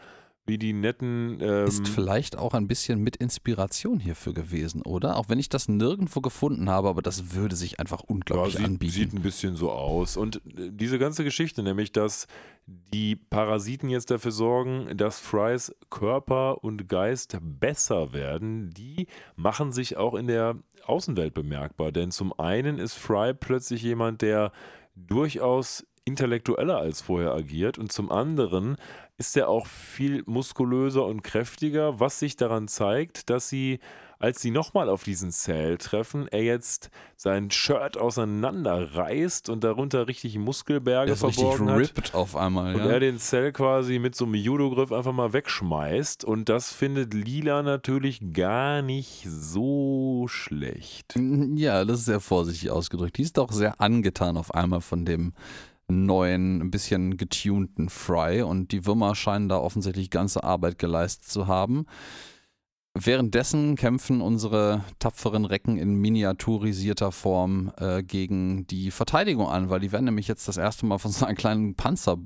Wie die netten. Ähm, ist vielleicht auch ein bisschen mit Inspiration hierfür gewesen, oder? Auch wenn ich das nirgendwo gefunden habe, aber das würde sich einfach unglaublich ja, sieht, anbieten. sieht ein bisschen so aus. Und äh, diese ganze Geschichte, nämlich, dass die Parasiten jetzt dafür sorgen, dass Frys Körper und Geist besser werden, die machen sich auch in der Außenwelt bemerkbar. Denn zum einen ist Fry plötzlich jemand, der durchaus intellektueller als vorher agiert und zum anderen ist er auch viel muskulöser und kräftiger, was sich daran zeigt, dass sie, als sie nochmal auf diesen Cell treffen, er jetzt sein Shirt auseinanderreißt und darunter richtig Muskelberge Der ist richtig verborgen hat. ripped auf einmal. Und ja. er den Cell quasi mit so einem Judo-Griff einfach mal wegschmeißt. Und das findet Lila natürlich gar nicht so schlecht. Ja, das ist sehr vorsichtig ausgedrückt. Die ist doch sehr angetan auf einmal von dem neuen, ein bisschen getunten Fry und die Würmer scheinen da offensichtlich ganze Arbeit geleistet zu haben. Währenddessen kämpfen unsere tapferen Recken in miniaturisierter Form äh, gegen die Verteidigung an, weil die werden nämlich jetzt das erste Mal von so einer kleinen Panzer,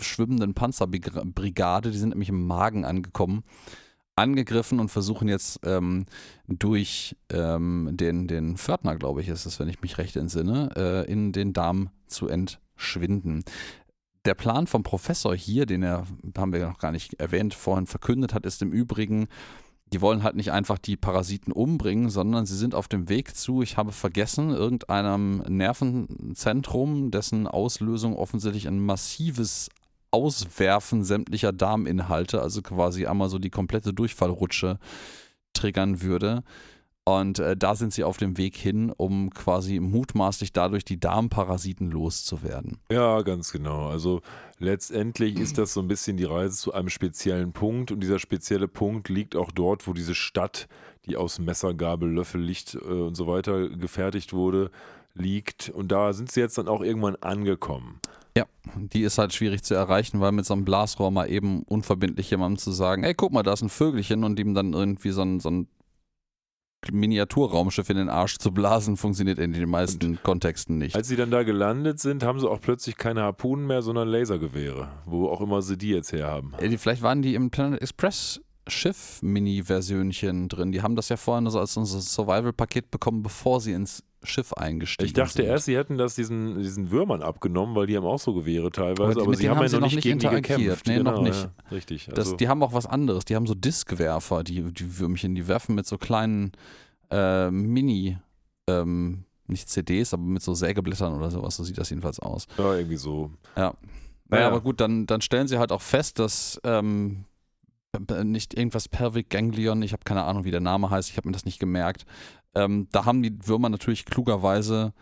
schwimmenden Panzerbrigade, die sind nämlich im Magen angekommen, angegriffen und versuchen jetzt ähm, durch ähm, den, den Pförtner, glaube ich, ist es, wenn ich mich recht entsinne, äh, in den Darm zu entschwinden. Der Plan vom Professor hier, den er, haben wir noch gar nicht erwähnt, vorhin verkündet hat, ist im Übrigen, die wollen halt nicht einfach die Parasiten umbringen, sondern sie sind auf dem Weg zu, ich habe vergessen, irgendeinem Nervenzentrum, dessen Auslösung offensichtlich ein massives Auswerfen sämtlicher Darminhalte, also quasi einmal so die komplette Durchfallrutsche triggern würde. Und äh, da sind sie auf dem Weg hin, um quasi mutmaßlich dadurch die Darmparasiten loszuwerden. Ja, ganz genau. Also letztendlich ist das so ein bisschen die Reise zu einem speziellen Punkt und dieser spezielle Punkt liegt auch dort, wo diese Stadt, die aus Messer, Gabel, Löffel, Licht äh, und so weiter gefertigt wurde, liegt. Und da sind sie jetzt dann auch irgendwann angekommen. Ja, die ist halt schwierig zu erreichen, weil mit so einem Blasrohr mal eben unverbindlich jemandem zu sagen, ey, guck mal, da ist ein Vögelchen und ihm dann irgendwie so ein, so ein Miniaturraumschiff in den Arsch zu blasen, funktioniert in den meisten und Kontexten nicht. Als sie dann da gelandet sind, haben sie auch plötzlich keine Harpunen mehr, sondern Lasergewehre, wo auch immer sie die jetzt herhaben. Ja, vielleicht waren die im Planet Express Schiff-Mini-Versionchen drin. Die haben das ja vorhin so als unser Survival-Paket bekommen, bevor sie ins Schiff eingestiegen Ich dachte sind. erst, sie hätten das diesen, diesen Würmern abgenommen, weil die haben auch so Gewehre teilweise, Aber die- aber, sie haben haben ja noch noch nicht gegen die gekämpft. Nee, noch nicht. Ja, richtig. Das, Also, die haben auch was anderes. Die haben so Diskwerfer, die, die Würmchen, die werfen mit so kleinen äh, Mini, ähm, nicht CDs, aber mit so Sägeblättern oder sowas. So sieht das jedenfalls aus. ja, irgendwie so. Ja. Naja, Naja. aber gut, dann, dann stellen sie halt auch fest, dass ähm, nicht irgendwas Pelvic Ganglion, ich habe keine Ahnung, wie der Name heißt, ich habe mir das nicht gemerkt. Ähm, da haben die Würmer natürlich klugerweise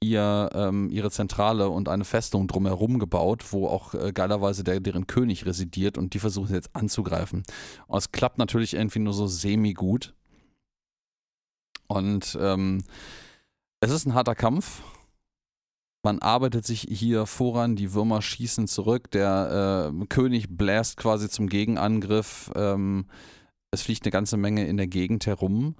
ihr, ähm, ihre Zentrale und eine Festung drumherum gebaut, wo auch äh, geilerweise der, deren König residiert und die versuchen jetzt anzugreifen. Und es klappt natürlich irgendwie nur so semi-gut. Und ähm, es ist ein harter Kampf. Man arbeitet sich hier voran, die Würmer schießen zurück, der äh, König bläst quasi zum Gegenangriff. Ähm, es fliegt eine ganze Menge in der Gegend herum.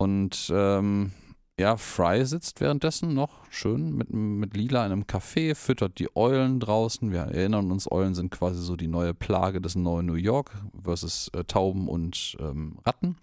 Und ähm, ja, Fry sitzt währenddessen noch schön mit, mit Lila in einem Café, füttert die Eulen draußen. Wir erinnern uns, Eulen sind quasi so die neue Plage des neuen New York versus äh, Tauben und ähm, Ratten.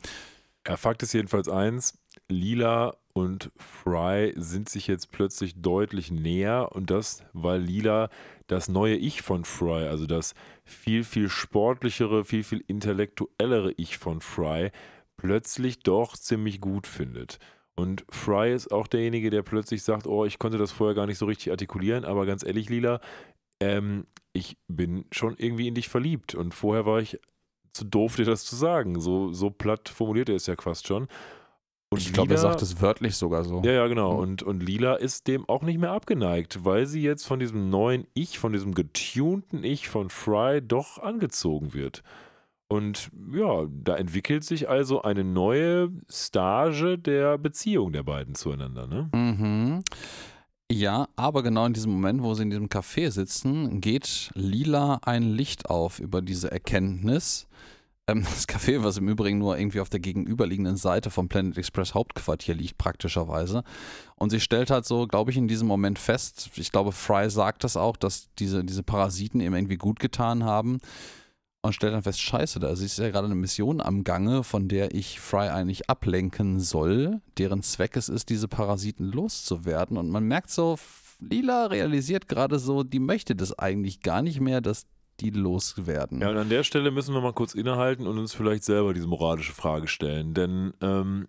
Ja, Fakt ist jedenfalls eins: Lila und Fry sind sich jetzt plötzlich deutlich näher und das, weil Lila das neue Ich von Fry, also das viel, viel sportlichere, viel, viel intellektuellere Ich von Fry, plötzlich doch ziemlich gut findet. Und Fry ist auch derjenige, der plötzlich sagt, oh, ich konnte das vorher gar nicht so richtig artikulieren, aber ganz ehrlich, Lila, ähm, ich bin schon irgendwie in dich verliebt und vorher war ich zu doof, dir das zu sagen. So, so platt formuliert er es ja fast schon. Und Ich glaube, er sagt es wörtlich sogar so. ja, ja, genau. Mhm. Und, und Lila ist dem auch nicht mehr abgeneigt, weil sie jetzt von diesem neuen Ich, von diesem getunten Ich von Fry doch angezogen wird. Und ja, da entwickelt sich also eine neue Stage der Beziehung der beiden zueinander. Ne? Mhm. Ja, aber genau in diesem Moment, wo sie in diesem Café sitzen, geht lila ein Licht auf über diese Erkenntnis. Ähm, das Café, was im Übrigen nur irgendwie auf der gegenüberliegenden Seite vom Planet Express Hauptquartier liegt, praktischerweise. Und sie stellt halt so, glaube ich, in diesem Moment fest, ich glaube, Fry sagt das auch, dass diese, diese Parasiten ihm irgendwie gut getan haben. Und stellt dann fest, scheiße, da ist ja gerade eine Mission am Gange, von der ich Fry eigentlich ablenken soll, deren Zweck es ist, diese Parasiten loszuwerden. Und man merkt so, Lila realisiert gerade so, die möchte das eigentlich gar nicht mehr, dass die loswerden. Ja, und an der Stelle müssen wir mal kurz innehalten und uns vielleicht selber diese moralische Frage stellen. Denn ähm,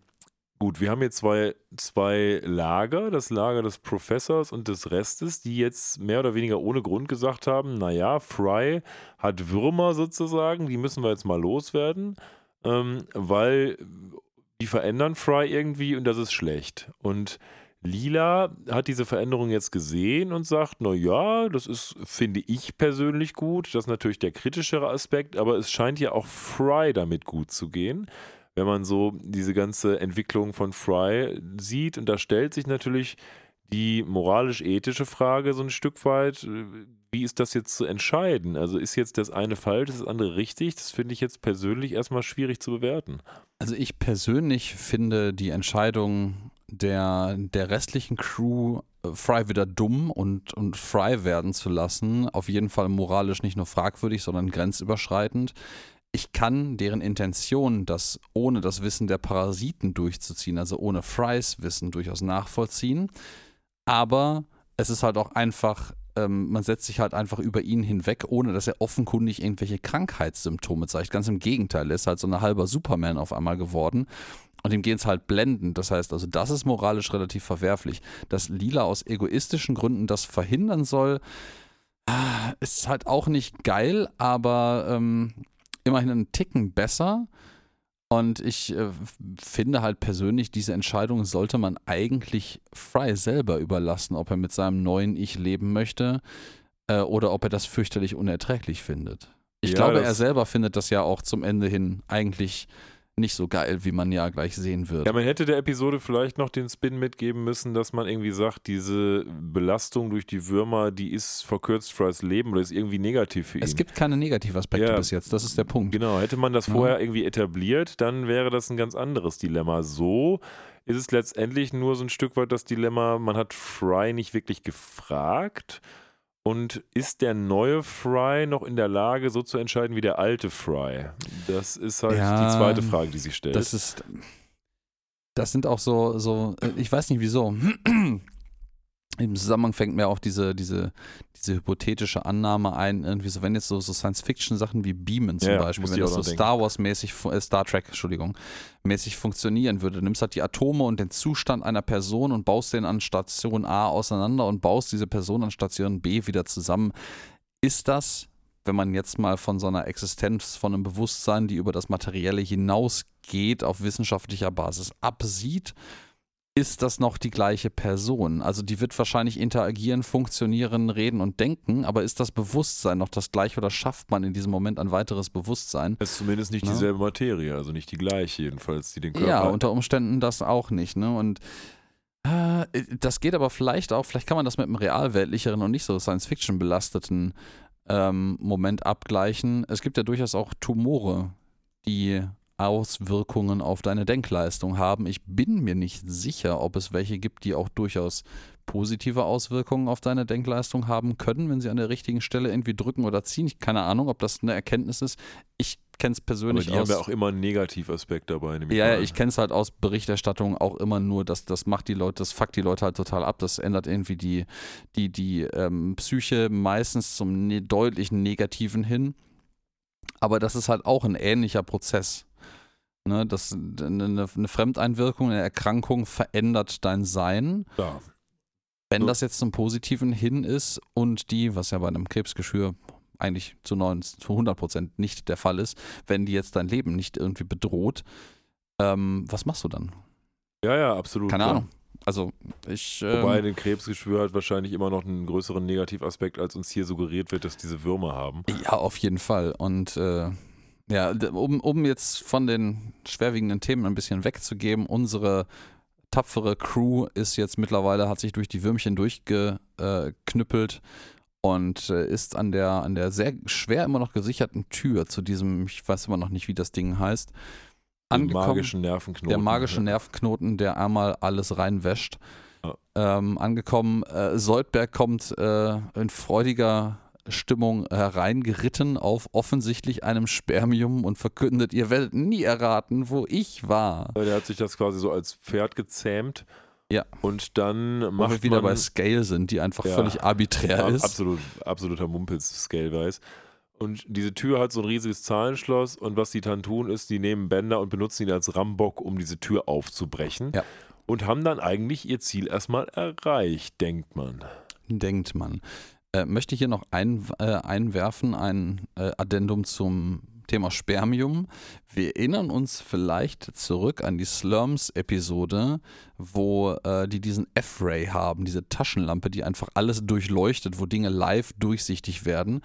gut, wir haben hier zwei, zwei Lager, das Lager des Professors und des Restes, die jetzt mehr oder weniger ohne Grund gesagt haben, naja, Fry hat Würmer sozusagen, die müssen wir jetzt mal loswerden, ähm, weil die verändern Fry irgendwie und das ist schlecht. Und Lila hat diese Veränderung jetzt gesehen und sagt, na ja, das ist, finde ich persönlich gut. Das ist natürlich der kritischere Aspekt, aber es scheint ja auch Fry damit gut zu gehen, wenn man so diese ganze Entwicklung von Fry sieht. Und da stellt sich natürlich die moralisch-ethische Frage so ein Stück weit, äh, wie ist das jetzt zu entscheiden? Also ist jetzt das eine falsch, das andere richtig? Das finde ich jetzt persönlich erstmal schwierig zu bewerten. Also ich persönlich finde die Entscheidung der, der restlichen Crew, äh, Fry wieder dumm und, und Fry werden zu lassen, auf jeden Fall moralisch nicht nur fragwürdig, sondern grenzüberschreitend. Ich kann deren Intention, das ohne das Wissen der Parasiten durchzuziehen, also ohne Frys Wissen durchaus nachvollziehen. Aber es ist halt auch einfach, ähm, man setzt sich halt einfach über ihn hinweg, ohne dass er offenkundig irgendwelche Krankheitssymptome zeigt. Ganz im Gegenteil, er ist halt so ein halber Superman auf einmal geworden. Und ihm geht es halt blendend. Das heißt, also das ist moralisch relativ verwerflich. Dass Lila aus egoistischen Gründen das verhindern soll, ah, ist halt auch nicht geil, aber ähm, immerhin einen Ticken besser. Und ich äh, finde halt persönlich, diese Entscheidung sollte man eigentlich Fry selber überlassen, ob er mit seinem neuen Ich leben möchte äh, oder ob er das fürchterlich unerträglich findet. Ich Ja, glaube, er selber findet das ja auch zum Ende hin eigentlich nicht so geil, wie man ja gleich sehen wird. Ja, man hätte der Episode vielleicht noch den Spin mitgeben müssen, dass man irgendwie sagt, diese Belastung durch die Würmer, die ist verkürzt Frys Leben oder ist irgendwie negativ für ihn. es gibt keine Negativaspekte Ja. bis jetzt, das ist der Punkt. Genau, hätte man das Ja. vorher irgendwie etabliert, dann wäre das ein ganz anderes Dilemma. So ist es letztendlich nur so ein Stück weit das Dilemma, man hat Fry nicht wirklich gefragt. Und ist der neue Fry noch in der Lage, so zu entscheiden wie der alte Fry? Das ist halt Ja, die zweite Frage, die sich stellt. Das ist, das sind auch so, so, ich weiß nicht wieso. Im Zusammenhang fängt mir auch diese, diese, diese hypothetische Annahme ein, irgendwie so, wenn jetzt so, so Science-Fiction-Sachen wie Beamen zum Ja, Beispiel, wenn das so Star Wars-mäßig, äh, Star Trek, Entschuldigung, mäßig funktionieren würde, du nimmst halt die Atome und den Zustand einer Person und baust den an Station A auseinander und baust diese Person an Station B wieder zusammen. Ist das, wenn man jetzt mal von so einer Existenz, von einem Bewusstsein, die über das Materielle hinausgeht, auf wissenschaftlicher Basis absieht, ist das noch die gleiche Person? Also die wird wahrscheinlich interagieren, funktionieren, reden und denken, aber ist das Bewusstsein noch das gleiche oder schafft man in diesem Moment ein weiteres Bewusstsein? Es ist zumindest nicht Ne? dieselbe Materie, also nicht die gleiche jedenfalls, die den Körper Ja, unter Umständen das auch nicht, ne? Und äh, das geht aber vielleicht auch, vielleicht kann man das mit einem realweltlicheren und nicht so Science-Fiction belasteten ähm, Moment abgleichen. Es gibt ja durchaus auch Tumore, die Auswirkungen auf deine Denkleistung haben. Ich bin mir nicht sicher, ob es welche gibt, die auch durchaus positive Auswirkungen auf deine Denkleistung haben können, wenn sie an der richtigen Stelle irgendwie drücken oder ziehen. Ich keine Ahnung, ob das eine Erkenntnis ist. Ich kenne es Aber persönlich die aus. haben ja auch immer einen Negativaspekt dabei. Ja, ja, ich kenne es halt aus Berichterstattung auch immer nur, dass das macht die Leute, das fuckt die Leute halt total ab. Das ändert irgendwie die, die, die ähm, Psyche meistens zum ne deutlichen Negativen hin. Aber das ist halt auch ein ähnlicher Prozess. Ne, das, eine, eine Fremdeinwirkung, eine Erkrankung verändert dein Sein. Ja. Wenn das jetzt zum Positiven hin ist und die, was ja bei einem Krebsgeschwür eigentlich zu, 90, zu 100 Prozent nicht der Fall ist, wenn die jetzt dein Leben nicht irgendwie bedroht, ähm, was machst du dann? ja, ja, absolut. Keine klar. Ahnung. Also ich. Wobei Ähm, den Krebsgeschwür hat wahrscheinlich immer noch einen größeren Negativaspekt, als uns hier suggeriert wird, dass diese Würmer haben. ja, auf jeden Fall. Und äh, ja, um, um jetzt von den schwerwiegenden Themen ein bisschen wegzugeben, unsere tapfere Crew ist jetzt mittlerweile, hat sich durch die Würmchen durchgeknüppelt und äh, ist an der, an der sehr schwer immer noch gesicherten Tür zu diesem, ich weiß immer noch nicht, wie das Ding heißt, angekommen. magischen Nervenknoten. Der magische Nervenknoten, der einmal alles reinwäscht. Ja. Ähm, angekommen, äh, Soldberg kommt äh, in freudiger Stimmung hereingeritten auf offensichtlich einem Spermium und verkündet, ihr werdet nie erraten, wo ich war. Der hat sich das quasi so als Pferd gezähmt. Ja. Und dann Wo macht wir wieder man, bei Scale sind, die einfach Ja. völlig arbiträr ist. Absolut, absoluter Mumpels-Scale-Weiß. Und diese Tür hat so ein riesiges Zahlenschloss und was die dann tun, ist, die nehmen Bänder und benutzen ihn als Rambock, um diese Tür aufzubrechen. Ja. Und haben dann eigentlich ihr Ziel erstmal erreicht, denkt man. denkt man. Äh, möchte hier noch ein, äh, einwerfen, ein äh, Addendum zum Thema Spermium. Wir erinnern uns vielleicht zurück an die Slurms-Episode, wo äh, die diesen F-Ray haben, diese Taschenlampe, die einfach alles durchleuchtet, wo Dinge live durchsichtig werden.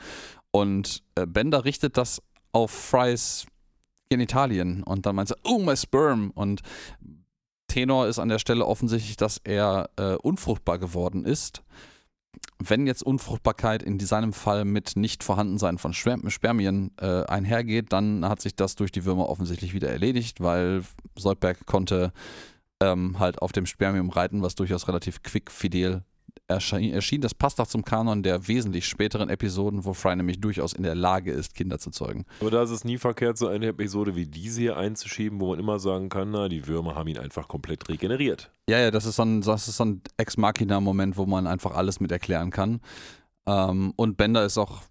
Und äh, Bender richtet das auf Frys Genitalien und dann meint er, oh, my sperm. Und Tenor ist an der Stelle offensichtlich, dass er äh, unfruchtbar geworden ist. Wenn jetzt Unfruchtbarkeit in seinem Fall mit Nicht-Vorhandensein von Sperm Spermien äh, einhergeht, dann hat sich das durch die Würmer offensichtlich wieder erledigt, weil Soldberg konnte ähm, halt auf dem Spermium reiten, was durchaus relativ quick fidel erschien, erschien. Das passt auch zum Kanon der wesentlich späteren Episoden, wo Fry nämlich durchaus in der Lage ist, Kinder zu zeugen. Aber da ist es nie verkehrt, so eine Episode wie diese hier einzuschieben, wo man immer sagen kann, na, die Würmer haben ihn einfach komplett regeneriert. Ja, ja, das ist so ein, das ist so ein Ex-Machina-Moment, wo man einfach alles mit erklären kann. Ähm, und Bender ist auch,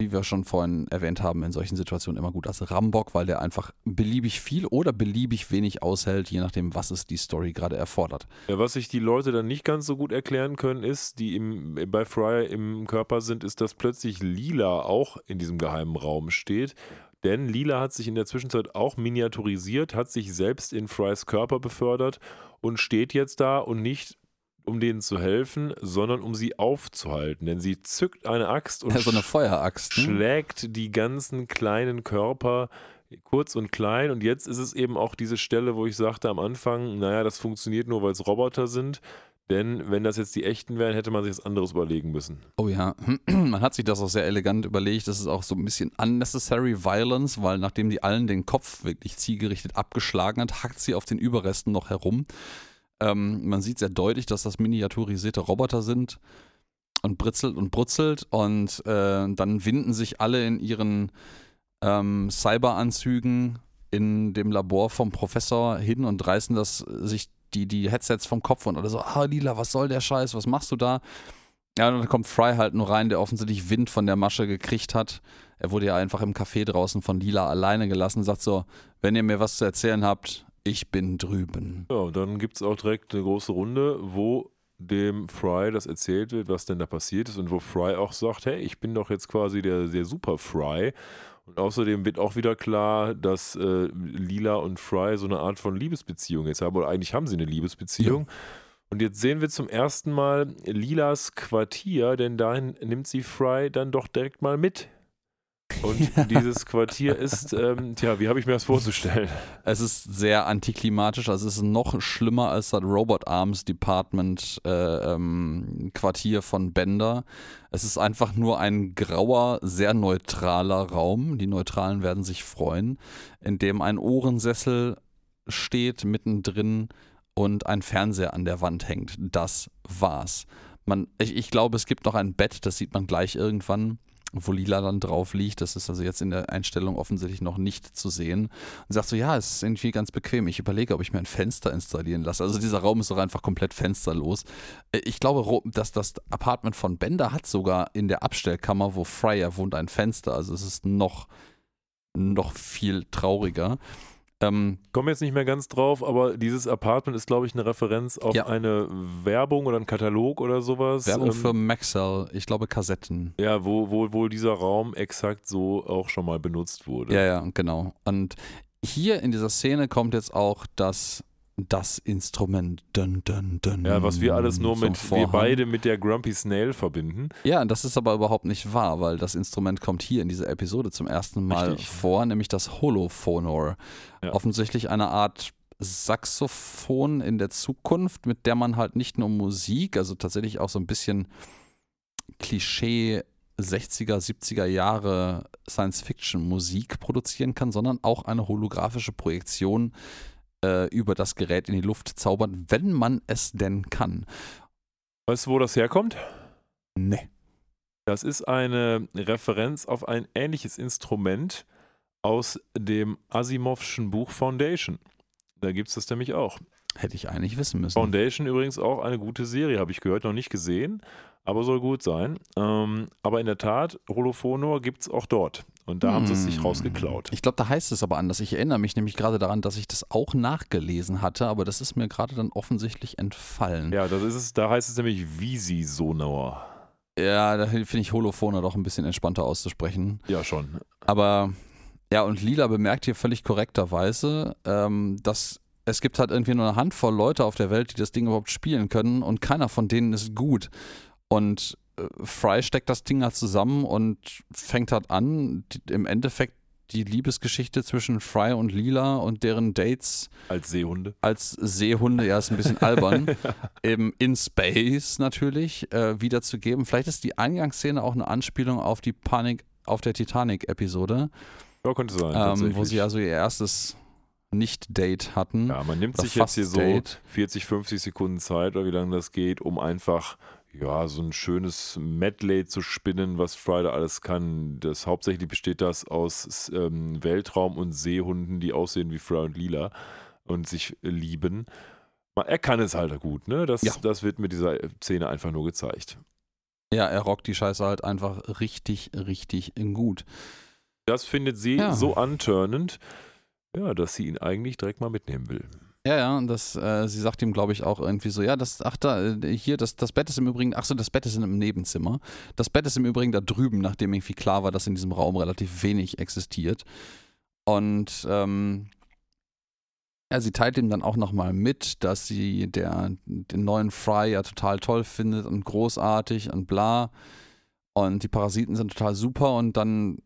wie wir schon vorhin erwähnt haben, in solchen Situationen immer gut als Rambock, weil der einfach beliebig viel oder beliebig wenig aushält, je nachdem, was es die Story gerade erfordert. Ja, was sich die Leute dann nicht ganz so gut erklären können, ist, die im, bei Fryer im Körper sind, ist, dass plötzlich Lila auch in diesem geheimen Raum steht. denn Lila hat sich in der Zwischenzeit auch miniaturisiert, hat sich selbst in Frys Körper befördert und steht jetzt da und nicht um denen zu helfen, sondern um sie aufzuhalten. Denn sie zückt eine Axt und Ja, so eine Feueraxt. Ne? schlägt die ganzen kleinen Körper kurz und klein. Und jetzt ist es eben auch diese Stelle, wo ich sagte am Anfang, naja, das funktioniert nur, weil es Roboter sind. Denn wenn das jetzt die echten wären, hätte man sich was anderes überlegen müssen. Oh ja, man hat sich das auch sehr elegant überlegt. Das ist auch so ein bisschen unnecessary violence, weil nachdem die allen den Kopf wirklich zielgerichtet abgeschlagen hat, hackt sie auf den Überresten noch herum. Ähm, man sieht sehr deutlich, dass das miniaturisierte Roboter sind und britzelt und brutzelt und äh, dann winden sich alle in ihren ähm, Cyberanzügen in dem Labor vom Professor hin und reißen das sich die, die Headsets vom Kopf und alle so, ah Lila, was soll der Scheiß, was machst du da? Ja, und dann kommt Fry halt nur rein, der offensichtlich Wind von der Masche gekriegt hat. Er wurde ja einfach im Café draußen von Lila alleine gelassen, sagt so, wenn ihr mir was zu erzählen habt, ich bin drüben. Ja, und dann gibt es auch direkt eine große Runde, wo dem Fry das erzählt wird, was denn da passiert ist und wo Fry auch sagt, hey, ich bin doch jetzt quasi der, der Super Fry. Und außerdem wird auch wieder klar, dass äh, Lila und Fry so eine Art von Liebesbeziehung jetzt haben. Oder eigentlich haben sie eine Liebesbeziehung. Und jetzt sehen wir zum ersten Mal Lilas Quartier, denn dahin nimmt sie Fry dann doch direkt mal mit. Und dieses Quartier ist, ähm, tja, wie habe ich mir das vorzustellen? Es ist sehr antiklimatisch, also es ist noch schlimmer als das Robot Arms Department äh, ähm, Quartier von Bender. Es ist einfach nur ein grauer, sehr neutraler Raum. Die Neutralen werden sich freuen, in dem ein Ohrensessel steht mittendrin und ein Fernseher an der Wand hängt. Das war's. Man, ich, ich glaube, es gibt noch ein Bett, das sieht man gleich irgendwann wo Lila dann drauf liegt. Das ist also jetzt in der Einstellung offensichtlich noch nicht zu sehen. Und sagt so, ja, es ist irgendwie ganz bequem. Ich überlege, ob ich mir ein Fenster installieren lasse. Also dieser Raum ist doch einfach komplett fensterlos. Äh, Ich glaube, dass das Apartment von Bender hat sogar in der Abstellkammer, wo Fryer wohnt, ein Fenster. Also es ist noch, noch viel trauriger. Ähm, komme jetzt nicht mehr ganz drauf, aber dieses Apartment ist, glaube ich, eine Referenz auf Ja. eine Werbung oder einen Katalog oder sowas. Werbung Ähm, für Maxell, ich glaube Kassetten. Ja, wo, wo wohl dieser Raum exakt so auch schon mal benutzt wurde. Ja, ja, genau. Und hier in dieser Szene kommt jetzt auch das, das Instrument. Dun, dun, dun, Ja, was wir alles nur mit, wir beide mit der Grumpy Snail verbinden. Ja, das ist aber überhaupt nicht wahr, weil das Instrument kommt hier in dieser Episode zum ersten Mal Richtig. vor, nämlich das Holophonor. Ja. Offensichtlich eine Art Saxophon in der Zukunft, mit der man halt nicht nur Musik, also tatsächlich auch so ein bisschen Klischee 60er, 70er Jahre Science-Fiction-Musik produzieren kann, sondern auch eine holographische Projektion äh, über das Gerät in die Luft zaubert, wenn man es denn kann. Weißt du, wo das herkommt? Nee. Das ist eine Referenz auf ein ähnliches Instrument aus dem Asimovschen Buch Foundation. Da gibt es das nämlich auch. Hätte ich eigentlich wissen müssen. Foundation übrigens auch eine gute Serie, habe ich gehört, noch nicht gesehen, aber soll gut sein. Ähm, aber in der Tat, Holophonor gibt es auch dort. Und da haben sie es sich Hm. rausgeklaut. Ich glaube, da heißt es aber anders. Ich erinnere mich nämlich gerade daran, dass ich das auch nachgelesen hatte, aber das ist mir gerade dann offensichtlich entfallen. Ja, das ist es, da heißt es nämlich Visi Sonor. Ja, da finde ich Holophone doch ein bisschen entspannter auszusprechen. Ja, schon. Aber ja, und Lila bemerkt hier völlig korrekterweise, ähm, dass es gibt halt irgendwie nur eine Handvoll Leute auf der Welt, die das Ding überhaupt spielen können und keiner von denen ist gut. Und Fry steckt das Ding halt zusammen und fängt halt an, die, im Endeffekt die Liebesgeschichte zwischen Fry und Lila und deren Dates Als Seehunde. als Seehunde, ja, ist ein bisschen albern, eben in Space natürlich äh, wiederzugeben. Vielleicht ist die Eingangsszene auch eine Anspielung auf die Panik auf der Titanic-Episode, Ja, könnte sein. ähm, wo sie also ihr erstes Nicht-Date hatten. Ja, man nimmt sich jetzt hier so Fast-Date. 40, 50 Sekunden Zeit oder wie lange das geht, um einfach ja, so ein schönes Medley zu spinnen, was Friday alles kann. Das hauptsächlich besteht das aus ähm, Weltraum und Seehunden, die aussehen wie Fry und Lila und sich lieben. Er kann es halt gut, ne? Das, Ja. das wird mit dieser Szene einfach nur gezeigt. Ja, er rockt die Scheiße halt einfach richtig, richtig gut. Das findet sie Ja. so antörnend, ja, dass sie ihn eigentlich direkt mal mitnehmen will. Ja, ja, und das, äh, sie sagt ihm, glaube ich, auch irgendwie so, ja, das, ach da, äh, hier, das, das Bett ist im Übrigen, ach so, das Bett ist im Nebenzimmer. Das Bett ist im Übrigen da drüben, nachdem irgendwie klar war, dass in diesem Raum relativ wenig existiert. Und ähm, ja, sie teilt ihm dann auch nochmal mit, dass sie der, den neuen Fry ja total toll findet und großartig und bla. Und die Parasiten sind total super und dann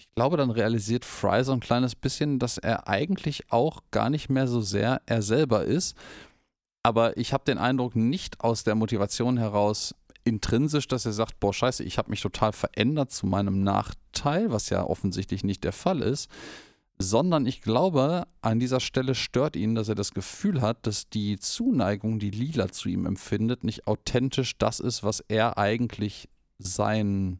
ich glaube, dann realisiert Fry so ein kleines bisschen, dass er eigentlich auch gar nicht mehr so sehr er selber ist. Aber ich habe den Eindruck, nicht aus der Motivation heraus intrinsisch, dass er sagt, boah, scheiße, ich habe mich total verändert zu meinem Nachteil, was ja offensichtlich nicht der Fall ist, sondern ich glaube, an dieser Stelle stört ihn, dass er das Gefühl hat, dass die Zuneigung, die Lila zu ihm empfindet, nicht authentisch das ist, was er eigentlich sein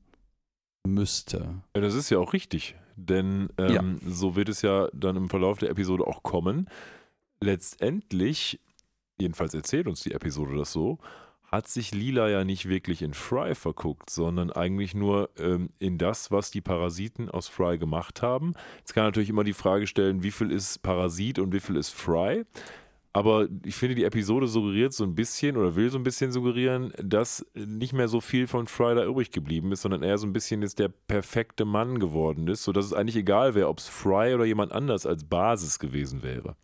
müsste. Ja, das ist ja auch richtig, denn ähm, ja. so wird es ja dann im Verlauf der Episode auch kommen. Letztendlich, jedenfalls erzählt uns die Episode das so, hat sich Lila ja nicht wirklich in Fry verguckt, sondern eigentlich nur ähm, in das, was die Parasiten aus Fry gemacht haben. Jetzt kann man natürlich immer die Frage stellen, wie viel ist Parasit und wie viel ist Fry? Aber ich finde, die Episode suggeriert so ein bisschen oder will so ein bisschen suggerieren, dass nicht mehr so viel von Fry übrig geblieben ist, sondern er so ein bisschen jetzt der perfekte Mann geworden ist, sodass es eigentlich egal wäre, ob es Fry oder jemand anders als Basis gewesen wäre.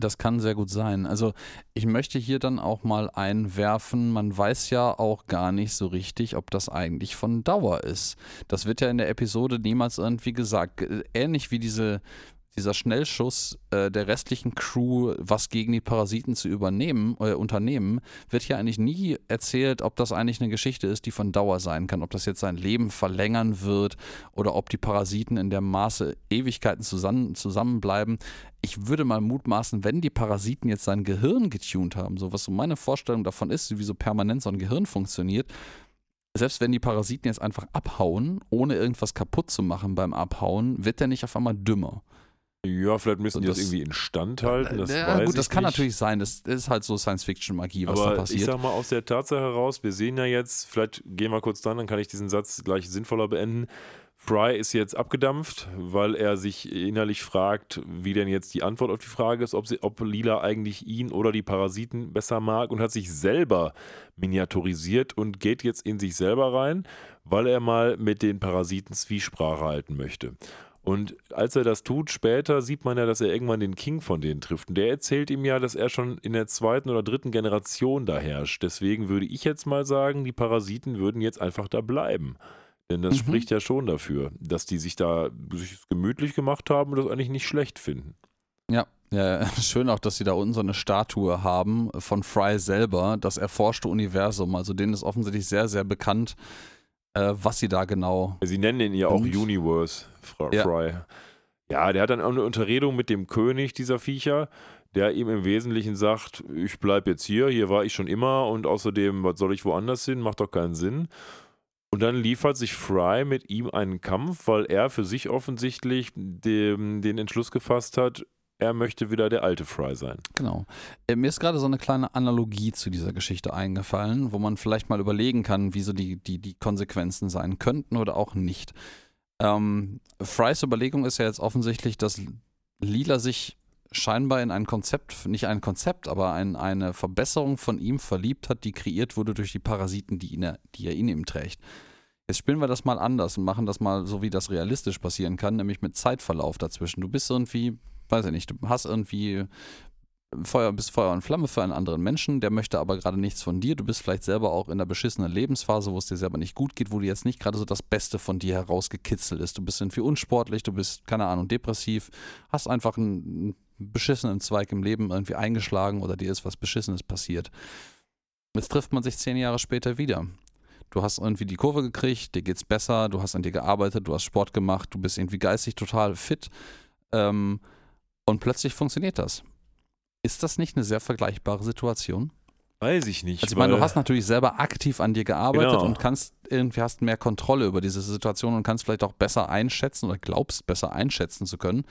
Das kann sehr gut sein. Also ich möchte hier dann auch mal einwerfen, man weiß ja auch gar nicht so richtig, ob das eigentlich von Dauer ist. Das wird ja in der Episode niemals irgendwie gesagt. Ähnlich wie diese, dieser Schnellschuss äh, der restlichen Crew, was gegen die Parasiten zu übernehmen, äh, unternehmen, wird hier eigentlich nie erzählt, ob das eigentlich eine Geschichte ist, die von Dauer sein kann, ob das jetzt sein Leben verlängern wird oder ob die Parasiten in der Maße Ewigkeiten zusammen, zusammenbleiben. Ich würde mal mutmaßen, wenn die Parasiten jetzt sein Gehirn getuned haben, so was so meine Vorstellung davon ist, wie so permanent so ein Gehirn funktioniert, selbst wenn die Parasiten jetzt einfach abhauen, ohne irgendwas kaputt zu machen beim Abhauen, wird der nicht auf einmal dümmer. Ja, vielleicht müssen die das, das irgendwie instand halten. Das ja, gut, das kann nicht. natürlich sein. Das ist halt so Science-Fiction-Magie, was Aber da passiert. Ich sag mal aus der Tatsache heraus, wir sehen ja jetzt, vielleicht gehen wir kurz dann, dann kann ich diesen Satz gleich sinnvoller beenden. Fry ist jetzt abgedampft, weil er sich innerlich fragt, wie denn jetzt die Antwort auf die Frage ist, ob, sie, ob Lila eigentlich ihn oder die Parasiten besser mag und hat sich selber miniaturisiert und geht jetzt in sich selber rein, weil er mal mit den Parasiten Zwiesprache halten möchte. Und als er das tut, später sieht man ja, dass er irgendwann den King von denen trifft. Und der erzählt ihm ja, dass er schon in der zweiten oder dritten Generation da herrscht. Deswegen würde ich jetzt mal sagen, die Parasiten würden jetzt einfach da bleiben. Denn das mhm. spricht ja schon dafür, dass die sich da sich gemütlich gemacht haben und das eigentlich nicht schlecht finden. Ja, ja, schön auch, dass sie da unten so eine Statue haben von Fry selber, das erforschte Universum. Also denen ist offensichtlich sehr, sehr bekannt, äh, was sie da genau. Sie nennen ihn ja auch Universe, Fry. Ja. ja, der hat dann auch eine Unterredung mit dem König dieser Viecher, der ihm im Wesentlichen sagt: Ich bleibe jetzt hier, hier war ich schon immer und außerdem, was soll ich woanders hin? Macht doch keinen Sinn. Und dann liefert sich Fry mit ihm einen Kampf, weil er für sich offensichtlich den, den Entschluss gefasst hat, er möchte wieder der alte Fry sein. Genau. Äh, mir ist gerade so eine kleine Analogie zu dieser Geschichte eingefallen, wo man vielleicht mal überlegen kann, wie so die, die, die Konsequenzen sein könnten oder auch nicht. Ähm, Frys Überlegung ist ja jetzt offensichtlich, dass Lila sich scheinbar in ein Konzept, nicht ein Konzept, aber in eine Verbesserung von ihm verliebt hat, die kreiert wurde durch die Parasiten, die, ihn, die er in ihm trägt. Jetzt spielen wir das mal anders und machen das mal so, wie das realistisch passieren kann, nämlich mit Zeitverlauf dazwischen. Du bist irgendwie weiß ich nicht, du hast irgendwie Feuer, bist Feuer und Flamme für einen anderen Menschen, der möchte aber gerade nichts von dir. Du bist vielleicht selber auch in einer beschissenen Lebensphase, wo es dir selber nicht gut geht, wo dir jetzt nicht gerade so das Beste von dir herausgekitzelt ist. Du bist irgendwie unsportlich, du bist, keine Ahnung, depressiv, hast einfach einen beschissenen Zweig im Leben irgendwie eingeschlagen oder dir ist was Beschissenes passiert. Jetzt trifft man sich zehn Jahre später wieder. Du hast irgendwie die Kurve gekriegt, dir geht's besser, du hast an dir gearbeitet, du hast Sport gemacht, du bist irgendwie geistig total fit. Ähm, und plötzlich funktioniert das. Ist das nicht eine sehr vergleichbare Situation? Weiß ich nicht. Also ich meine, du hast natürlich selber aktiv an dir gearbeitet genau. und kannst irgendwie hast mehr Kontrolle über diese Situation und kannst vielleicht auch besser einschätzen oder glaubst besser einschätzen zu können,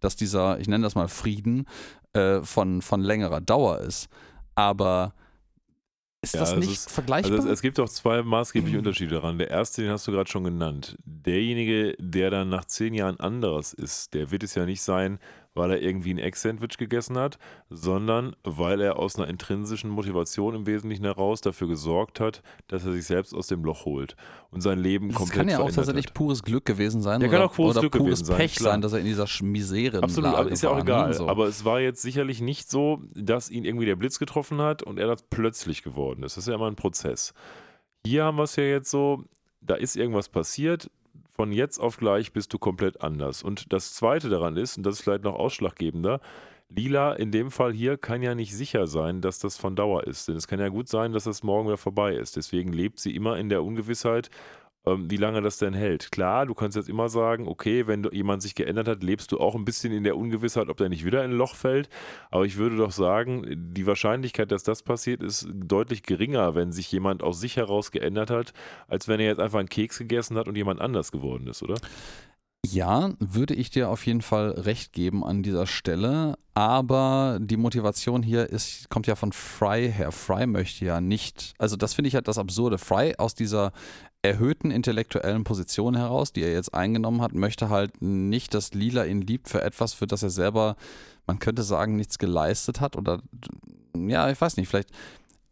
dass dieser, ich nenne das mal Frieden, äh, von, von längerer Dauer ist. Aber ist ja, das nicht ist, vergleichbar? Also es, es, gibt auch zwei maßgebliche Unterschiede daran. Der erste, den hast du gerade schon genannt. Derjenige, der dann nach zehn Jahren anderes ist, der wird es ja nicht sein, weil er irgendwie ein Egg-Sandwich gegessen hat, sondern weil er aus einer intrinsischen Motivation im Wesentlichen heraus dafür gesorgt hat, dass er sich selbst aus dem Loch holt und sein Leben Das komplett kann ja auch verändert tatsächlich hat. pures Glück gewesen sein. Ja, oder, kann auch pures oder Glück pures gewesen sein, Pech klar. sein, dass er in dieser Misere Absolut, aber ist ja auch war, egal. So. Aber es war jetzt sicherlich nicht so, dass ihn irgendwie der Blitz getroffen hat und er das plötzlich geworden ist. Das ist ja immer ein Prozess. Hier haben wir es ja jetzt so, da ist irgendwas passiert, von jetzt auf gleich bist du komplett anders. Und das Zweite daran ist, und das ist vielleicht noch ausschlaggebender, Lila in dem Fall hier kann ja nicht sicher sein, dass das von Dauer ist. Denn es kann ja gut sein, dass das morgen wieder vorbei ist. Deswegen lebt sie immer in der Ungewissheit, wie lange das denn hält. Klar, du kannst jetzt immer sagen, okay, wenn jemand sich geändert hat, lebst du auch ein bisschen in der Ungewissheit, ob der nicht wieder in ein Loch fällt. Aber ich würde doch sagen, die Wahrscheinlichkeit, dass das passiert, ist deutlich geringer, wenn sich jemand aus sich heraus geändert hat, als wenn er jetzt einfach einen Keks gegessen hat und jemand anders geworden ist, oder? Ja, würde ich dir auf jeden Fall recht geben an dieser Stelle, aber die Motivation hier ist, kommt ja von Fry her. Fry möchte ja nicht, also das finde ich halt das Absurde. Fry aus dieser erhöhten intellektuellen Position heraus, die er jetzt eingenommen hat, möchte halt nicht, dass Lila ihn liebt für etwas, für das er selber, man könnte sagen, nichts geleistet hat oder ja, ich weiß nicht, vielleicht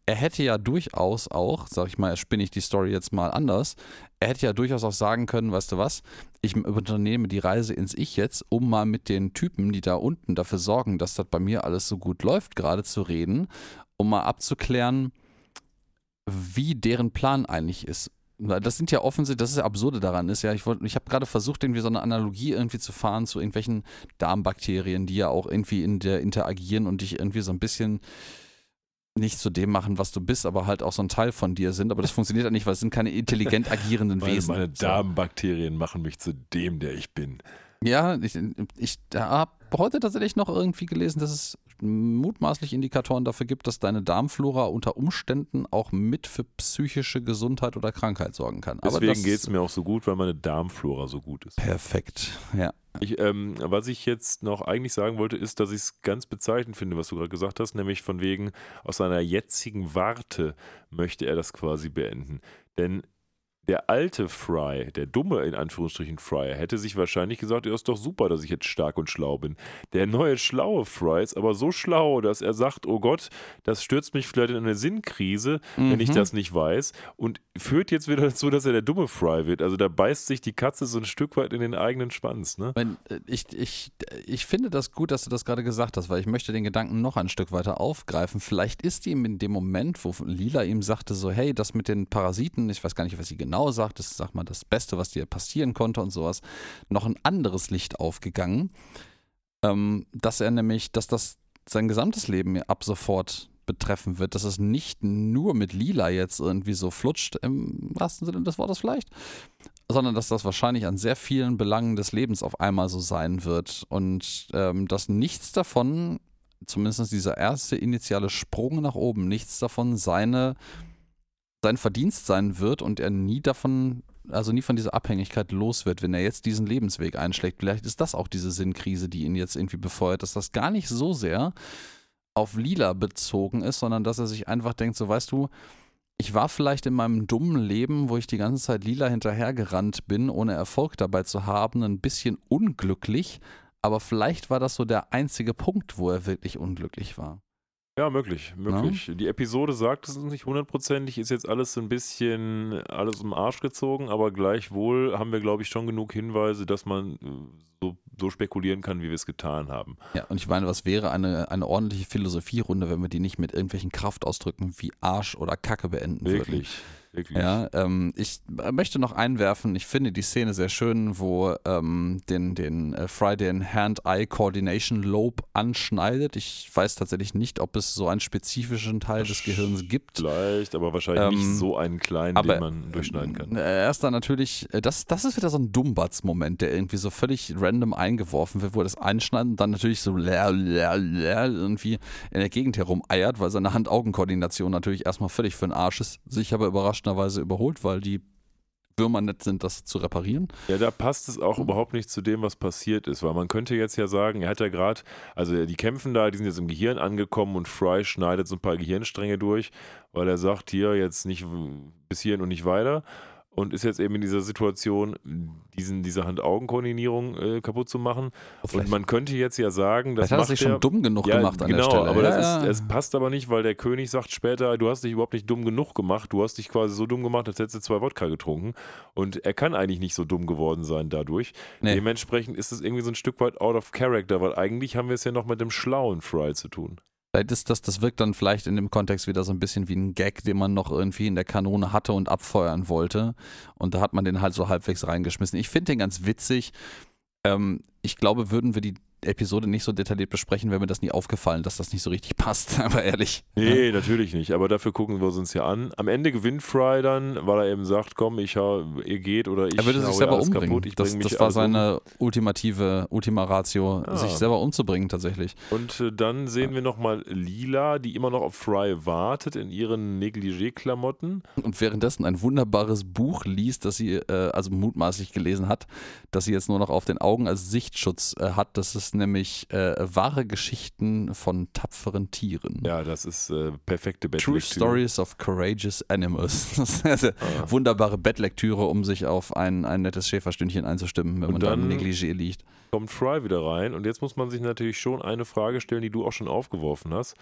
er hätte ja durchaus auch, sag ich mal, spinne ich die Story jetzt mal anders, er hätte ja durchaus auch sagen können, weißt du was, ich unternehme die Reise ins Ich jetzt, um mal mit den Typen, die da unten dafür sorgen, dass das bei mir alles so gut läuft, gerade zu reden, um mal abzuklären, wie deren Plan eigentlich ist. Das sind ja offensichtlich, das ist ja absurde daran ist ja, ich, wollt- ich habe gerade versucht, irgendwie so eine Analogie irgendwie zu fahren zu irgendwelchen Darmbakterien, die ja auch irgendwie in der interagieren und dich irgendwie so ein bisschen nicht zu dem machen, was du bist, aber halt auch so ein Teil von dir sind. Aber das funktioniert ja nicht, weil es sind keine intelligent agierenden Meine, Wesen. meine. Darmbakterien machen mich zu dem, der ich bin. Ja, ich, ich habe heute tatsächlich noch irgendwie gelesen, dass es mutmaßlich Indikatoren dafür gibt, dass deine Darmflora unter Umständen auch mit für psychische Gesundheit oder Krankheit sorgen kann. Aber Deswegen geht es mir auch so gut, weil meine Darmflora so gut ist. Perfekt, ja. Ich, ähm, was ich jetzt noch eigentlich sagen wollte, ist, dass ich es ganz bezeichnend finde, was du gerade gesagt hast, nämlich von wegen, aus seiner jetzigen Warte möchte er das quasi beenden. Denn der alte Fry, der dumme in Anführungsstrichen Fry, hätte sich wahrscheinlich gesagt, ja, ist doch super, dass ich jetzt stark und schlau bin. Der neue schlaue Fry ist aber so schlau, dass er sagt, oh Gott, das stürzt mich vielleicht in eine Sinnkrise, wenn ich Mhm. das nicht weiß. Und führt jetzt wieder dazu, dass er der dumme Fry wird. Also da beißt sich die Katze so ein Stück weit in den eigenen Schwanz. Ne? Äh, ich, ich, ich finde das gut, dass du das gerade gesagt hast, weil ich möchte den Gedanken noch ein Stück weiter aufgreifen. Vielleicht ist ihm in dem Moment, wo Lila ihm sagte, so, hey, das mit den Parasiten, ich weiß gar nicht, was sie genau sagt, das ist, sag mal, das Beste, was dir passieren konnte und sowas, noch ein anderes Licht aufgegangen. Ähm, dass er nämlich, dass das sein gesamtes Leben ab sofort betreffen wird, dass es nicht nur mit Lila jetzt irgendwie so flutscht, im wahrsten Sinne des Wortes vielleicht, sondern dass das wahrscheinlich an sehr vielen Belangen des Lebens auf einmal so sein wird und ähm, dass nichts davon, zumindest dieser erste initiale Sprung nach oben, nichts davon seine, sein Verdienst sein wird und er nie davon, also nie von dieser Abhängigkeit los wird, wenn er jetzt diesen Lebensweg einschlägt. Vielleicht ist das auch diese Sinnkrise, die ihn jetzt irgendwie befeuert, dass das gar nicht so sehr auf Lila bezogen ist, sondern dass er sich einfach denkt, so weißt du, ich war vielleicht in meinem dummen Leben, wo ich die ganze Zeit lila hinterhergerannt bin, ohne Erfolg dabei zu haben, ein bisschen unglücklich, aber vielleicht war das so der einzige Punkt, wo er wirklich unglücklich war. Ja, möglich, möglich. Die Episode sagt es nicht hundertprozentig, ist jetzt alles so ein bisschen alles um den Arsch gezogen, aber gleichwohl haben wir, glaube ich, schon genug Hinweise, dass man äh, so, so spekulieren kann, wie wir es getan haben. Ja, und ich meine, was wäre eine, eine ordentliche Philosophierunde, wenn wir die nicht mit irgendwelchen Kraftausdrücken wie Arsch oder Kacke beenden würden? Wirklich, wirklich. Ja, ähm, ich möchte noch einwerfen, ich finde die Szene sehr schön, wo ähm, den, den äh, Fry den Hand-Eye-Coordination Lobe anschneidet. Ich weiß tatsächlich nicht, ob es so einen spezifischen Teil des Gehirns gibt. Vielleicht, aber wahrscheinlich nicht Ähm, so einen kleinen, aber, den man durchschneiden kann. Äh, Er ist dann natürlich, äh, das, das ist wieder so ein Dummbatz-Moment, der irgendwie so völlig random eingeworfen wird, wo er das einschneidet und dann natürlich so lär, lär, lär irgendwie in der Gegend herumeiert, weil seine Hand-Augen-Koordination natürlich erstmal völlig für den Arsch ist, sich aber überraschenderweise überholt, weil die Würmer nett sind, das zu reparieren. Ja, da passt es auch überhaupt nicht zu dem, was passiert ist, weil man könnte jetzt ja sagen, er hat ja gerade, also die kämpfen da, die sind jetzt im Gehirn angekommen und Fry schneidet so ein paar Gehirnstränge durch, weil er sagt, hier jetzt nicht bis hierhin und nicht weiter. Und ist jetzt eben in dieser Situation, diesen, diese Hand-Augen-Koordinierung äh, kaputt zu machen. Oh, und man könnte jetzt ja sagen, das hat er sich schon dumm genug ja, gemacht an genau, der Stelle. aber ja, das ja. ist, es passt aber nicht, weil der König sagt später, du hast dich überhaupt nicht dumm genug gemacht, du hast dich quasi so dumm gemacht, als hättest du zwei Wodka getrunken. Und er kann eigentlich nicht so dumm geworden sein dadurch. Nee. Dementsprechend ist es irgendwie so ein Stück weit out of character, weil eigentlich haben wir es ja noch mit dem schlauen Fry zu tun. Das, das, das wirkt dann vielleicht in dem Kontext wieder so ein bisschen wie ein Gag, den man noch irgendwie in der Kanone hatte und abfeuern wollte. Und da hat man den halt so halbwegs reingeschmissen. Ich finde den ganz witzig. Ähm, ich glaube, würden wir die Episode nicht so detailliert besprechen, wäre mir das nie aufgefallen, dass das nicht so richtig passt, aber ehrlich. Nee, ja. natürlich nicht, aber dafür gucken wir uns ja an. Am Ende gewinnt Fry dann, weil er eben sagt, komm, ich ihr geht oder ich Er würde sich selber umbringen. Kaputt, das, das war seine um. ultimative Ultima Ratio, ah. sich selber umzubringen tatsächlich. Und äh, dann sehen ja. wir nochmal Lila, die immer noch auf Fry wartet in ihren Negligé-Klamotten. Und währenddessen ein wunderbares Buch liest, das sie äh, also mutmaßlich gelesen hat, das sie jetzt nur noch auf den Augen als Sichtschutz äh, hat. Das ist nämlich äh, wahre Geschichten von tapferen Tieren. Ja, das ist äh, perfekte Bettlektüre. True Stories of Courageous Animals. Das ist eine ah. wunderbare Bettlektüre, um sich auf ein, ein nettes Schäferstündchen einzustimmen, wenn und man dann im Negligé liegt. Kommt Fry wieder rein und jetzt muss man sich natürlich schon eine Frage stellen, die du auch schon aufgeworfen hast.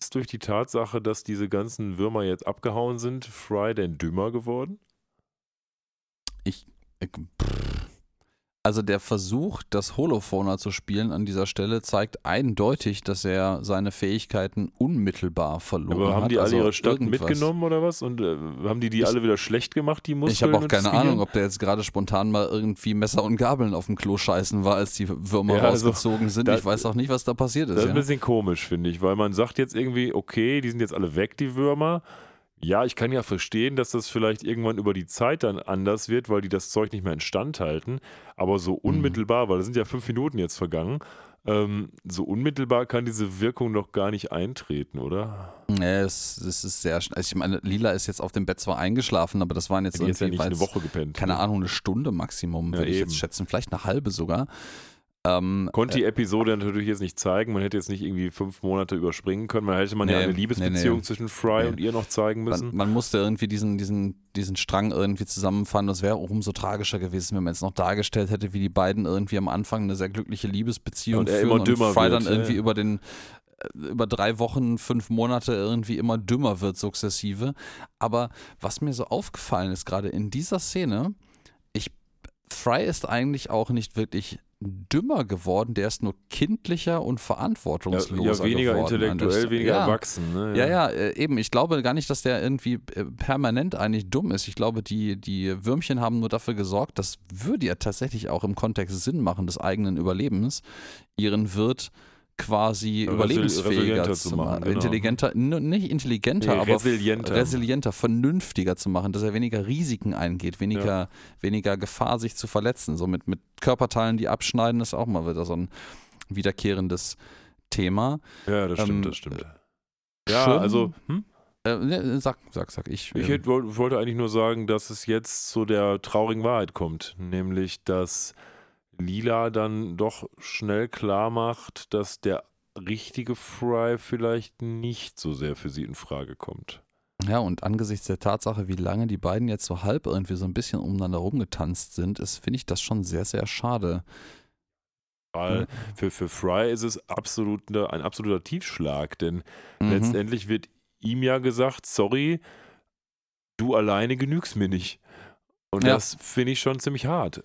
Ist durch die Tatsache, dass diese ganzen Würmer jetzt abgehauen sind, Fry denn dümmer geworden? Ich. ich pff also der Versuch, das Holophoner zu spielen an dieser Stelle zeigt eindeutig, dass er seine Fähigkeiten unmittelbar verloren hat. Aber haben die alle also ihre irgendwas. mitgenommen oder was? Und äh, haben die die ich, alle wieder schlecht gemacht, die Muskeln? Ich habe auch keine Ahnung, ob der jetzt gerade spontan mal irgendwie Messer und Gabeln auf dem Klo scheißen war, als die Würmer ja, also, rausgezogen sind. Da, ich weiß auch nicht, was da passiert ist. Das ist ja. ein bisschen komisch, finde ich, weil man sagt jetzt irgendwie, okay, die sind jetzt alle weg, die Würmer. Ja, ich kann ja verstehen, dass das vielleicht irgendwann über die Zeit dann anders wird, weil die das Zeug nicht mehr instand halten. Aber so mhm. unmittelbar, mhm. weil das sind ja fünf Minuten jetzt vergangen, ähm, so unmittelbar kann diese Wirkung noch gar nicht eintreten, oder? Nee, es, es ist sehr schnell. Also ich meine, Lila ist jetzt auf dem Bett zwar eingeschlafen, aber das waren jetzt ja, irgendwie ja nicht eine Woche gepennt. Keine ne? Ahnung, eine Stunde Maximum, ja, würde ich jetzt schätzen. Vielleicht eine halbe sogar. Ähm, Konnte die äh, Episode natürlich jetzt nicht zeigen. Man hätte jetzt nicht irgendwie fünf Monate überspringen können. Man hätte man nee, ja eine Liebesbeziehung nee, nee. zwischen Fry und ihr noch zeigen müssen. Man, man, musste irgendwie diesen, diesen, diesen Strang irgendwie zusammenfassen. Das wäre auch umso tragischer gewesen, wenn man jetzt noch dargestellt hätte, wie die beiden irgendwie am Anfang eine sehr glückliche Liebesbeziehung und führen immer dümmer und Fry wird, dann irgendwie ja. über den äh, über drei Wochen, fünf Monate irgendwie immer dümmer wird sukzessive. Aber was mir so aufgefallen ist, gerade in dieser Szene, ich, Fry ist eigentlich auch nicht wirklich dümmer geworden, der ist nur kindlicher und verantwortungsloser ja, ja weniger geworden. intellektuell, weniger ja. erwachsen. Ne? Ja, ja, äh, eben. Ich glaube gar nicht, dass der irgendwie äh, permanent eigentlich dumm ist. Ich glaube, die, die Würmchen haben nur dafür gesorgt, das würde ja tatsächlich auch im Kontext Sinn machen des eigenen Überlebens, ihren Wirt quasi überlebensfähiger zu machen, genau. intelligenter, nicht intelligenter, nee, aber resilienter. resilienter, vernünftiger zu machen, dass er weniger Risiken eingeht, weniger, ja. weniger Gefahr, sich zu verletzen. So mit, mit Körperteilen, die abschneiden, ist auch mal wieder so ein wiederkehrendes Thema. Ja, das stimmt, ähm, das stimmt. Ja, schön, also, hm? Äh, sag, sag, sag ich. Ich hätte, wollte eigentlich nur sagen, dass es jetzt zu der traurigen Wahrheit kommt, nämlich dass Lila dann doch schnell klar macht, dass der richtige Fry vielleicht nicht so sehr für sie in Frage kommt. Ja, und angesichts der Tatsache, wie lange die beiden jetzt so halb irgendwie so ein bisschen umeinander rumgetanzt sind, finde ich das schon sehr, sehr schade. Weil für, für Fry ist es absolut ne, ein absoluter Tiefschlag, denn mhm. letztendlich wird ihm ja gesagt, sorry, du alleine genügst mir nicht. Und ja. das finde ich schon ziemlich hart.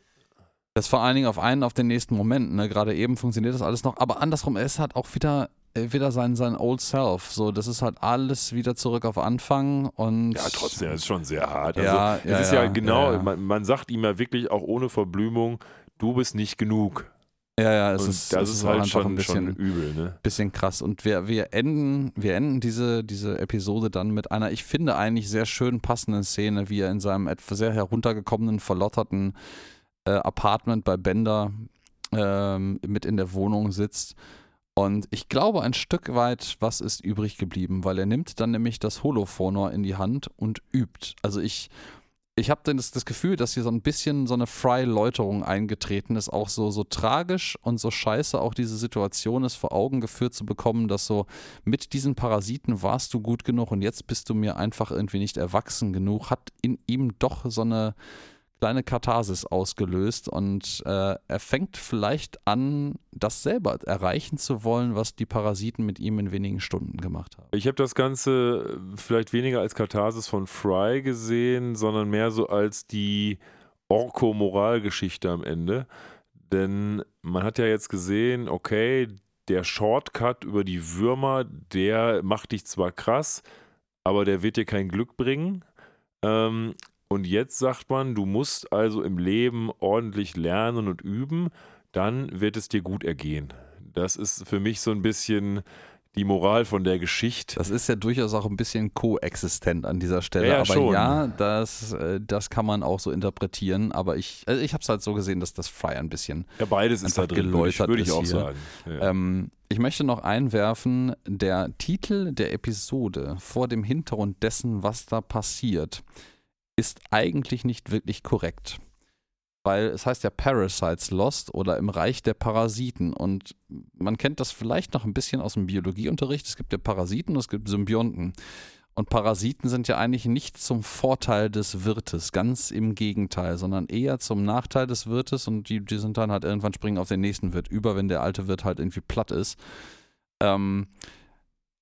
Das vor allen Dingen auf einen, auf den nächsten Moment. Ne? Gerade eben funktioniert das alles noch. Aber andersrum, er ist halt auch wieder, äh, wieder sein, sein Old Self. So, das ist halt alles wieder zurück auf Anfang. Und ja, trotzdem, das ist schon sehr hart. Also, ja, es ja, ist ja, ja genau. Man, man sagt ihm ja wirklich auch ohne Verblümung, du bist nicht genug. Ja, ja, es ist, das es ist halt schon ein bisschen schon übel, ne? Bisschen krass. Und wir, wir enden, wir enden diese, diese Episode dann mit einer, ich finde, eigentlich sehr schön passenden Szene, wie er in seinem etwas sehr heruntergekommenen, verlotterten äh, Apartment bei Bender ähm, mit in der Wohnung sitzt. Und ich glaube ein Stück weit, was ist übrig geblieben, weil er nimmt dann nämlich das Holophonor in die Hand und übt. Also ich, ich habe das, das Gefühl, dass hier so ein bisschen so eine Fry-Läuterung eingetreten ist, auch so, so tragisch und so scheiße auch diese Situation ist, vor Augen geführt zu bekommen, dass so mit diesen Parasiten warst du gut genug und jetzt bist du mir einfach irgendwie nicht erwachsen genug, hat in ihm doch so eine kleine Katharsis ausgelöst und äh, er fängt vielleicht an, das selber erreichen zu wollen, was die Parasiten mit ihm in wenigen Stunden gemacht haben. Ich habe das Ganze vielleicht weniger als Katharsis von Fry gesehen, sondern mehr so als die Orko-Moralgeschichte am Ende. Denn man hat ja jetzt gesehen, okay, der Shortcut über die Würmer, der macht dich zwar krass, aber der wird dir kein Glück bringen. Ähm, und jetzt sagt man, du musst also im Leben ordentlich lernen und üben, dann wird es dir gut ergehen. Das ist für mich so ein bisschen die Moral von der Geschichte. Das ist ja durchaus auch ein bisschen koexistent an dieser Stelle. Ja, aber schon. ja, das, äh, das kann man auch so interpretieren. Aber ich, also ich habe es halt so gesehen, dass das Fry ein bisschen. Ja, beides ist da drin, würde ich, würde ich auch hier. sagen. Ja. Ähm, ich möchte noch einwerfen, der Titel der Episode vor dem Hintergrund dessen, was da passiert, ist eigentlich nicht wirklich korrekt. Weil es heißt ja Parasites Lost oder im Reich der Parasiten. Und man kennt das vielleicht noch ein bisschen aus dem Biologieunterricht. Es gibt ja Parasiten und es gibt Symbionten. Und Parasiten sind ja eigentlich nicht zum Vorteil des Wirtes, ganz im Gegenteil, sondern eher zum Nachteil des Wirtes und die, die sind dann halt irgendwann springen auf den nächsten Wirt über, wenn der alte Wirt halt irgendwie platt ist. Ähm,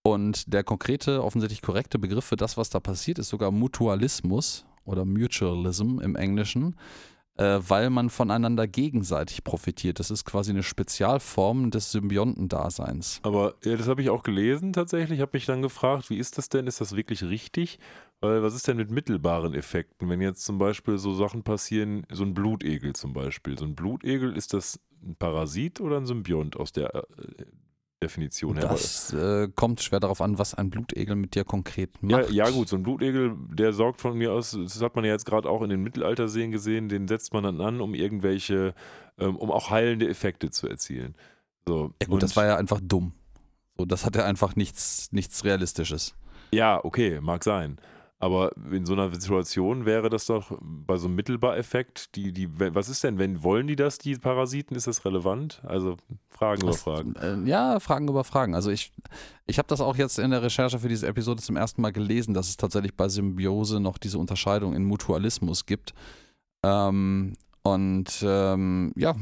und der konkrete, offensichtlich korrekte Begriff für das, was da passiert, ist sogar Mutualismus oder Mutualism im Englischen, äh, weil man voneinander gegenseitig profitiert. Das ist quasi eine Spezialform des Symbiontendaseins. Aber ja, das habe ich auch gelesen tatsächlich. Ich habe mich dann gefragt, wie ist das denn? Ist das wirklich richtig? Weil was ist denn mit mittelbaren Effekten? Wenn jetzt zum Beispiel so Sachen passieren, so ein Blutegel zum Beispiel. So ein Blutegel, ist das ein Parasit oder ein Symbiont aus der äh, Definition her? Das äh, kommt schwer darauf an, was ein Blutegel mit dir konkret Ja, macht. ja, gut, so ein Blutegel, der sorgt von mir aus, das hat man ja jetzt gerade auch in den Mittelalterserien gesehen, den setzt man dann an, um irgendwelche, ähm, um auch heilende Effekte zu erzielen. So, Ja gut, das war ja einfach dumm. So, das hat ja einfach nichts, nichts Realistisches. Ja, okay, mag sein. Aber in so einer Situation wäre das doch bei so einem Mittelbar-Effekt, die, die, was ist denn, wenn, wollen die das, die Parasiten, ist das relevant? Also Fragen über Fragen. Äh, ja, Fragen über Fragen. Also ich, ich habe das auch jetzt in der Recherche für diese Episode zum ersten Mal gelesen, dass es tatsächlich bei Symbiose noch diese Unterscheidung in Mutualismus gibt. Ähm, und ähm, ja,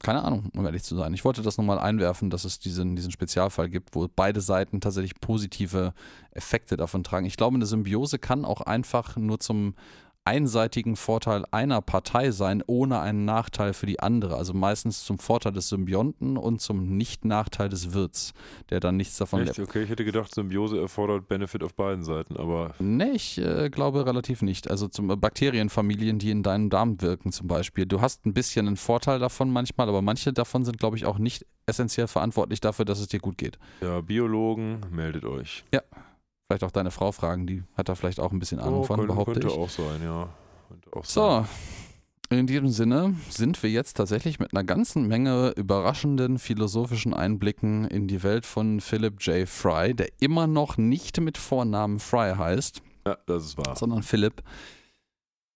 keine Ahnung, um ehrlich zu sein. Ich wollte das nochmal einwerfen, dass es diesen, diesen Spezialfall gibt, wo beide Seiten tatsächlich positive Effekte davon tragen. Ich glaube, eine Symbiose kann auch einfach nur zum einseitigen Vorteil einer Partei sein, ohne einen Nachteil für die andere. Also meistens zum Vorteil des Symbionten und zum Nicht-Nachteil des Wirts, der dann nichts davon Echt? Okay, ich hätte gedacht, Symbiose erfordert Benefit auf beiden Seiten, aber Nee, ich äh, glaube relativ nicht. Also zum äh, Bakterienfamilien, die in deinem Darm wirken zum Beispiel. Du hast ein bisschen einen Vorteil davon manchmal, aber manche davon sind, glaube ich, auch nicht essentiell verantwortlich dafür, dass es dir gut geht. ja, Biologen, meldet euch. Vielleicht auch deine Frau fragen, die hat da vielleicht auch ein bisschen Ahnung Oh, von, könnte, behaupte könnte ich. auch sein, ja. Auch sein. So, in diesem Sinne sind wir jetzt tatsächlich mit einer ganzen Menge überraschenden philosophischen Einblicken in die Welt von Philip J. Fry, der immer noch nicht mit Vornamen Fry heißt, Ja, das ist wahr. sondern Philipp,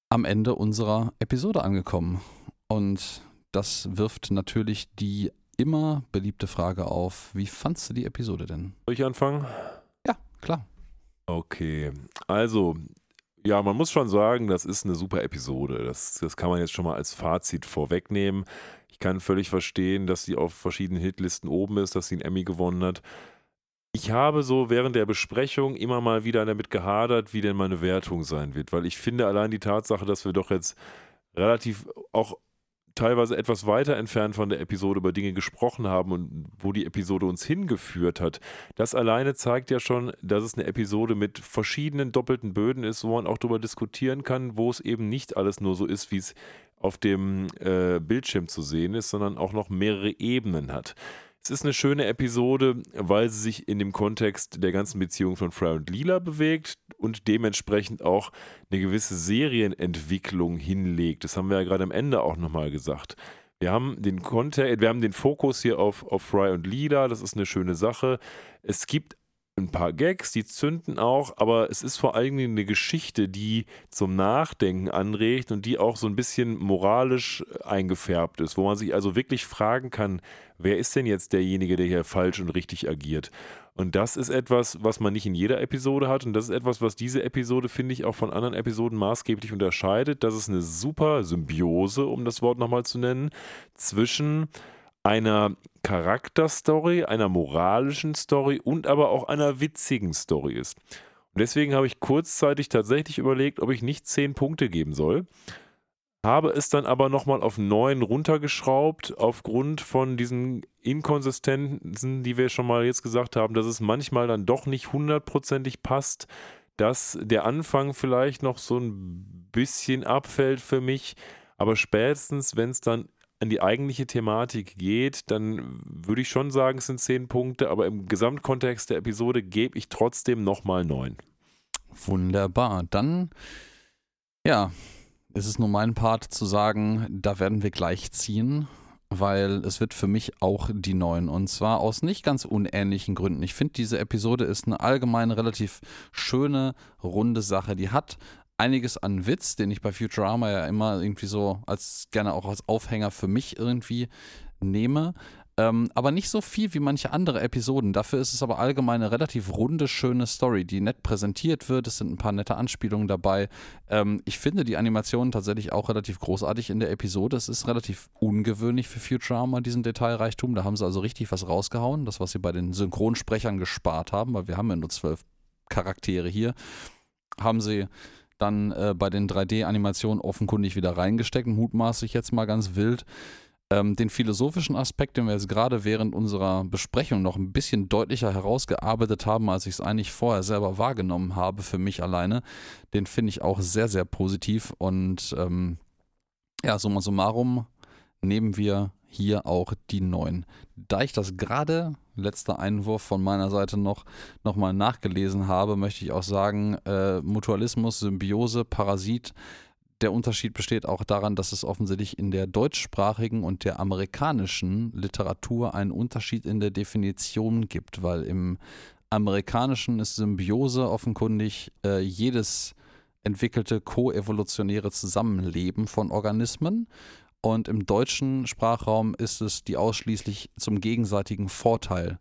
am Ende unserer Episode angekommen. Und das wirft natürlich die immer beliebte Frage auf, wie fandst du die Episode denn? Soll ich anfangen? Ja, klar. Okay, also, ja, man muss schon sagen, das ist eine super Episode. Das, das kann man jetzt schon mal als Fazit vorwegnehmen. Ich kann völlig verstehen, dass sie auf verschiedenen Hitlisten oben ist, dass sie einen Emmy gewonnen hat. Ich habe so während der Besprechung immer mal wieder damit gehadert, wie denn meine Wertung sein wird, weil ich finde allein die Tatsache, dass wir doch jetzt relativ auch teilweise etwas weiter entfernt von der Episode über Dinge gesprochen haben und wo die Episode uns hingeführt hat, das alleine zeigt ja schon, dass es eine Episode mit verschiedenen doppelten Böden ist, wo man auch darüber diskutieren kann, wo es eben nicht alles nur so ist, wie es auf dem äh, Bildschirm zu sehen ist, sondern auch noch mehrere Ebenen hat. Es ist eine schöne Episode, weil sie sich in dem Kontext der ganzen Beziehung von Fry und Lila bewegt und dementsprechend auch eine gewisse Serienentwicklung hinlegt. Das haben wir ja gerade am Ende auch nochmal gesagt. Wir haben den Kontext, wir haben den Fokus hier auf, auf Fry und Lila, das ist eine schöne Sache. Es gibt ein paar Gags, die zünden auch, aber es ist vor allen Dingen eine Geschichte, die zum Nachdenken anregt und die auch so ein bisschen moralisch eingefärbt ist, wo man sich also wirklich fragen kann, wer ist denn jetzt derjenige, der hier falsch und richtig agiert? Und das ist etwas, was man nicht in jeder Episode hat. Und das ist etwas, was diese Episode, finde ich, auch von anderen Episoden maßgeblich unterscheidet. Das ist eine super Symbiose, um das Wort nochmal zu nennen, zwischen einer Charakterstory, einer moralischen Story und aber auch einer witzigen Story ist. Und deswegen habe ich kurzzeitig tatsächlich überlegt, ob ich nicht zehn Punkte geben soll. Habe es dann aber nochmal auf neun runtergeschraubt, aufgrund von diesen Inkonsistenzen, die wir schon mal jetzt gesagt haben, dass es manchmal dann doch nicht hundertprozentig passt, dass der Anfang vielleicht noch so ein bisschen abfällt für mich. Aber spätestens, wenn es dann an die eigentliche Thematik geht, dann würde ich schon sagen, es sind zehn Punkte, aber im Gesamtkontext der Episode gebe ich trotzdem nochmal neun. Wunderbar. Dann, ja, ist es nur mein Part zu sagen, da werden wir gleich ziehen, weil es wird für mich auch die neun. Und zwar aus nicht ganz unähnlichen Gründen. Ich finde, diese Episode ist eine allgemein relativ schöne, runde Sache. Die hat einiges an Witz, den ich bei Futurama ja immer irgendwie so als gerne auch als Aufhänger für mich irgendwie nehme. Ähm, aber nicht so viel wie manche andere Episoden. Dafür ist es aber allgemein eine relativ runde, schöne Story, die nett präsentiert wird. Es sind ein paar nette Anspielungen dabei. Ähm, ich finde die Animation tatsächlich auch relativ großartig in der Episode. Es ist relativ ungewöhnlich für Futurama, diesen Detailreichtum. Da haben sie also richtig was rausgehauen. Das, was sie bei den Synchronsprechern gespart haben, weil wir haben ja nur zwölf Charaktere hier, haben sie dann äh, bei den 3D-Animationen offenkundig wieder reingesteckt, mutmaßlich jetzt mal ganz wild. Ähm, den philosophischen Aspekt, den wir jetzt gerade während unserer Besprechung noch ein bisschen deutlicher herausgearbeitet haben, als ich es eigentlich vorher selber wahrgenommen habe für mich alleine, den finde ich auch sehr, sehr positiv. Und ähm, ja, summa summarum nehmen wir hier auch die neuen. Da ich das gerade, letzter Einwurf von meiner Seite noch, nochmal nachgelesen habe, möchte ich auch sagen, äh, Mutualismus, Symbiose, Parasit, der Unterschied besteht auch daran, dass es offensichtlich in der deutschsprachigen und der amerikanischen Literatur einen Unterschied in der Definition gibt, weil im amerikanischen ist Symbiose offenkundig äh, jedes entwickelte koevolutionäre Zusammenleben von Organismen und im deutschen Sprachraum ist es die ausschließlich zum gegenseitigen Vorteil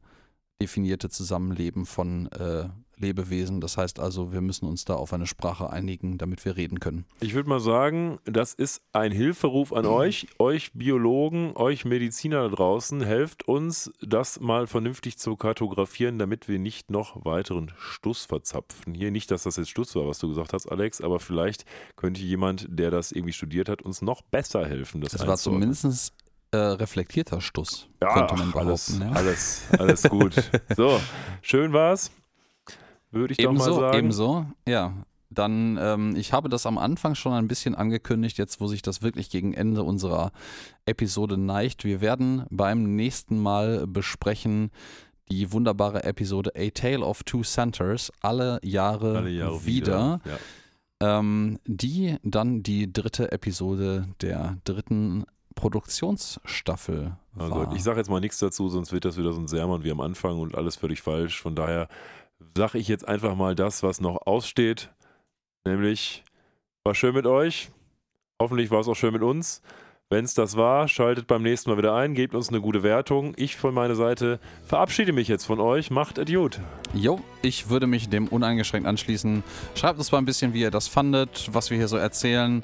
definierte Zusammenleben von äh, Lebewesen. Das heißt also, wir müssen uns da auf eine Sprache einigen, damit wir reden können. Ich würde mal sagen, das ist ein Hilferuf an euch, euch Biologen, euch Mediziner da draußen. Helft uns, das mal vernünftig zu kartografieren, damit wir nicht noch weiteren Stuss verzapfen. Hier nicht, dass das jetzt Stuss war, was du gesagt hast, Alex, aber vielleicht könnte jemand, der das irgendwie studiert hat, uns noch besser helfen. Das, das war zumindest äh, reflektierter Stuss, ja, könnte man behaupten. Alles, ja. alles, alles gut. so, schön war's würde ich ebenso, doch mal sagen. Ebenso, ja. Dann, ähm, ich habe das am Anfang schon ein bisschen angekündigt, jetzt wo sich das wirklich gegen Ende unserer Episode neigt. Wir werden beim nächsten Mal besprechen die wunderbare Episode A Tale of Two Centers, alle Jahre, alle Jahre wieder. wieder. Ja. Ähm, die dann die dritte Episode der dritten Produktionsstaffel war. Also ich sage jetzt mal nichts dazu, sonst wird das wieder so ein Sermon wie am Anfang und alles völlig falsch. Von daher sage ich jetzt einfach mal das, was noch aussteht. Nämlich, war schön mit euch. Hoffentlich war es auch schön mit uns. Wenn es das war, schaltet beim nächsten Mal wieder ein, gebt uns eine gute Wertung. Ich von meiner Seite verabschiede mich jetzt von euch. Macht Idiot. Jo, ich würde mich dem uneingeschränkt anschließen. Schreibt uns mal ein bisschen, wie ihr das fandet, was wir hier so erzählen.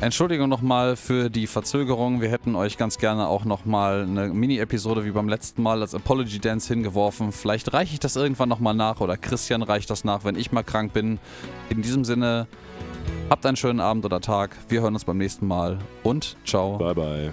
Entschuldigung nochmal für die Verzögerung. Wir hätten euch ganz gerne auch nochmal eine Mini-Episode wie beim letzten Mal als Apology Dance hingeworfen. Vielleicht reiche ich das irgendwann nochmal nach oder Christian reicht das nach, wenn ich mal krank bin. In diesem Sinne. Habt einen schönen Abend oder Tag. Wir hören uns beim nächsten Mal und ciao. Bye, bye.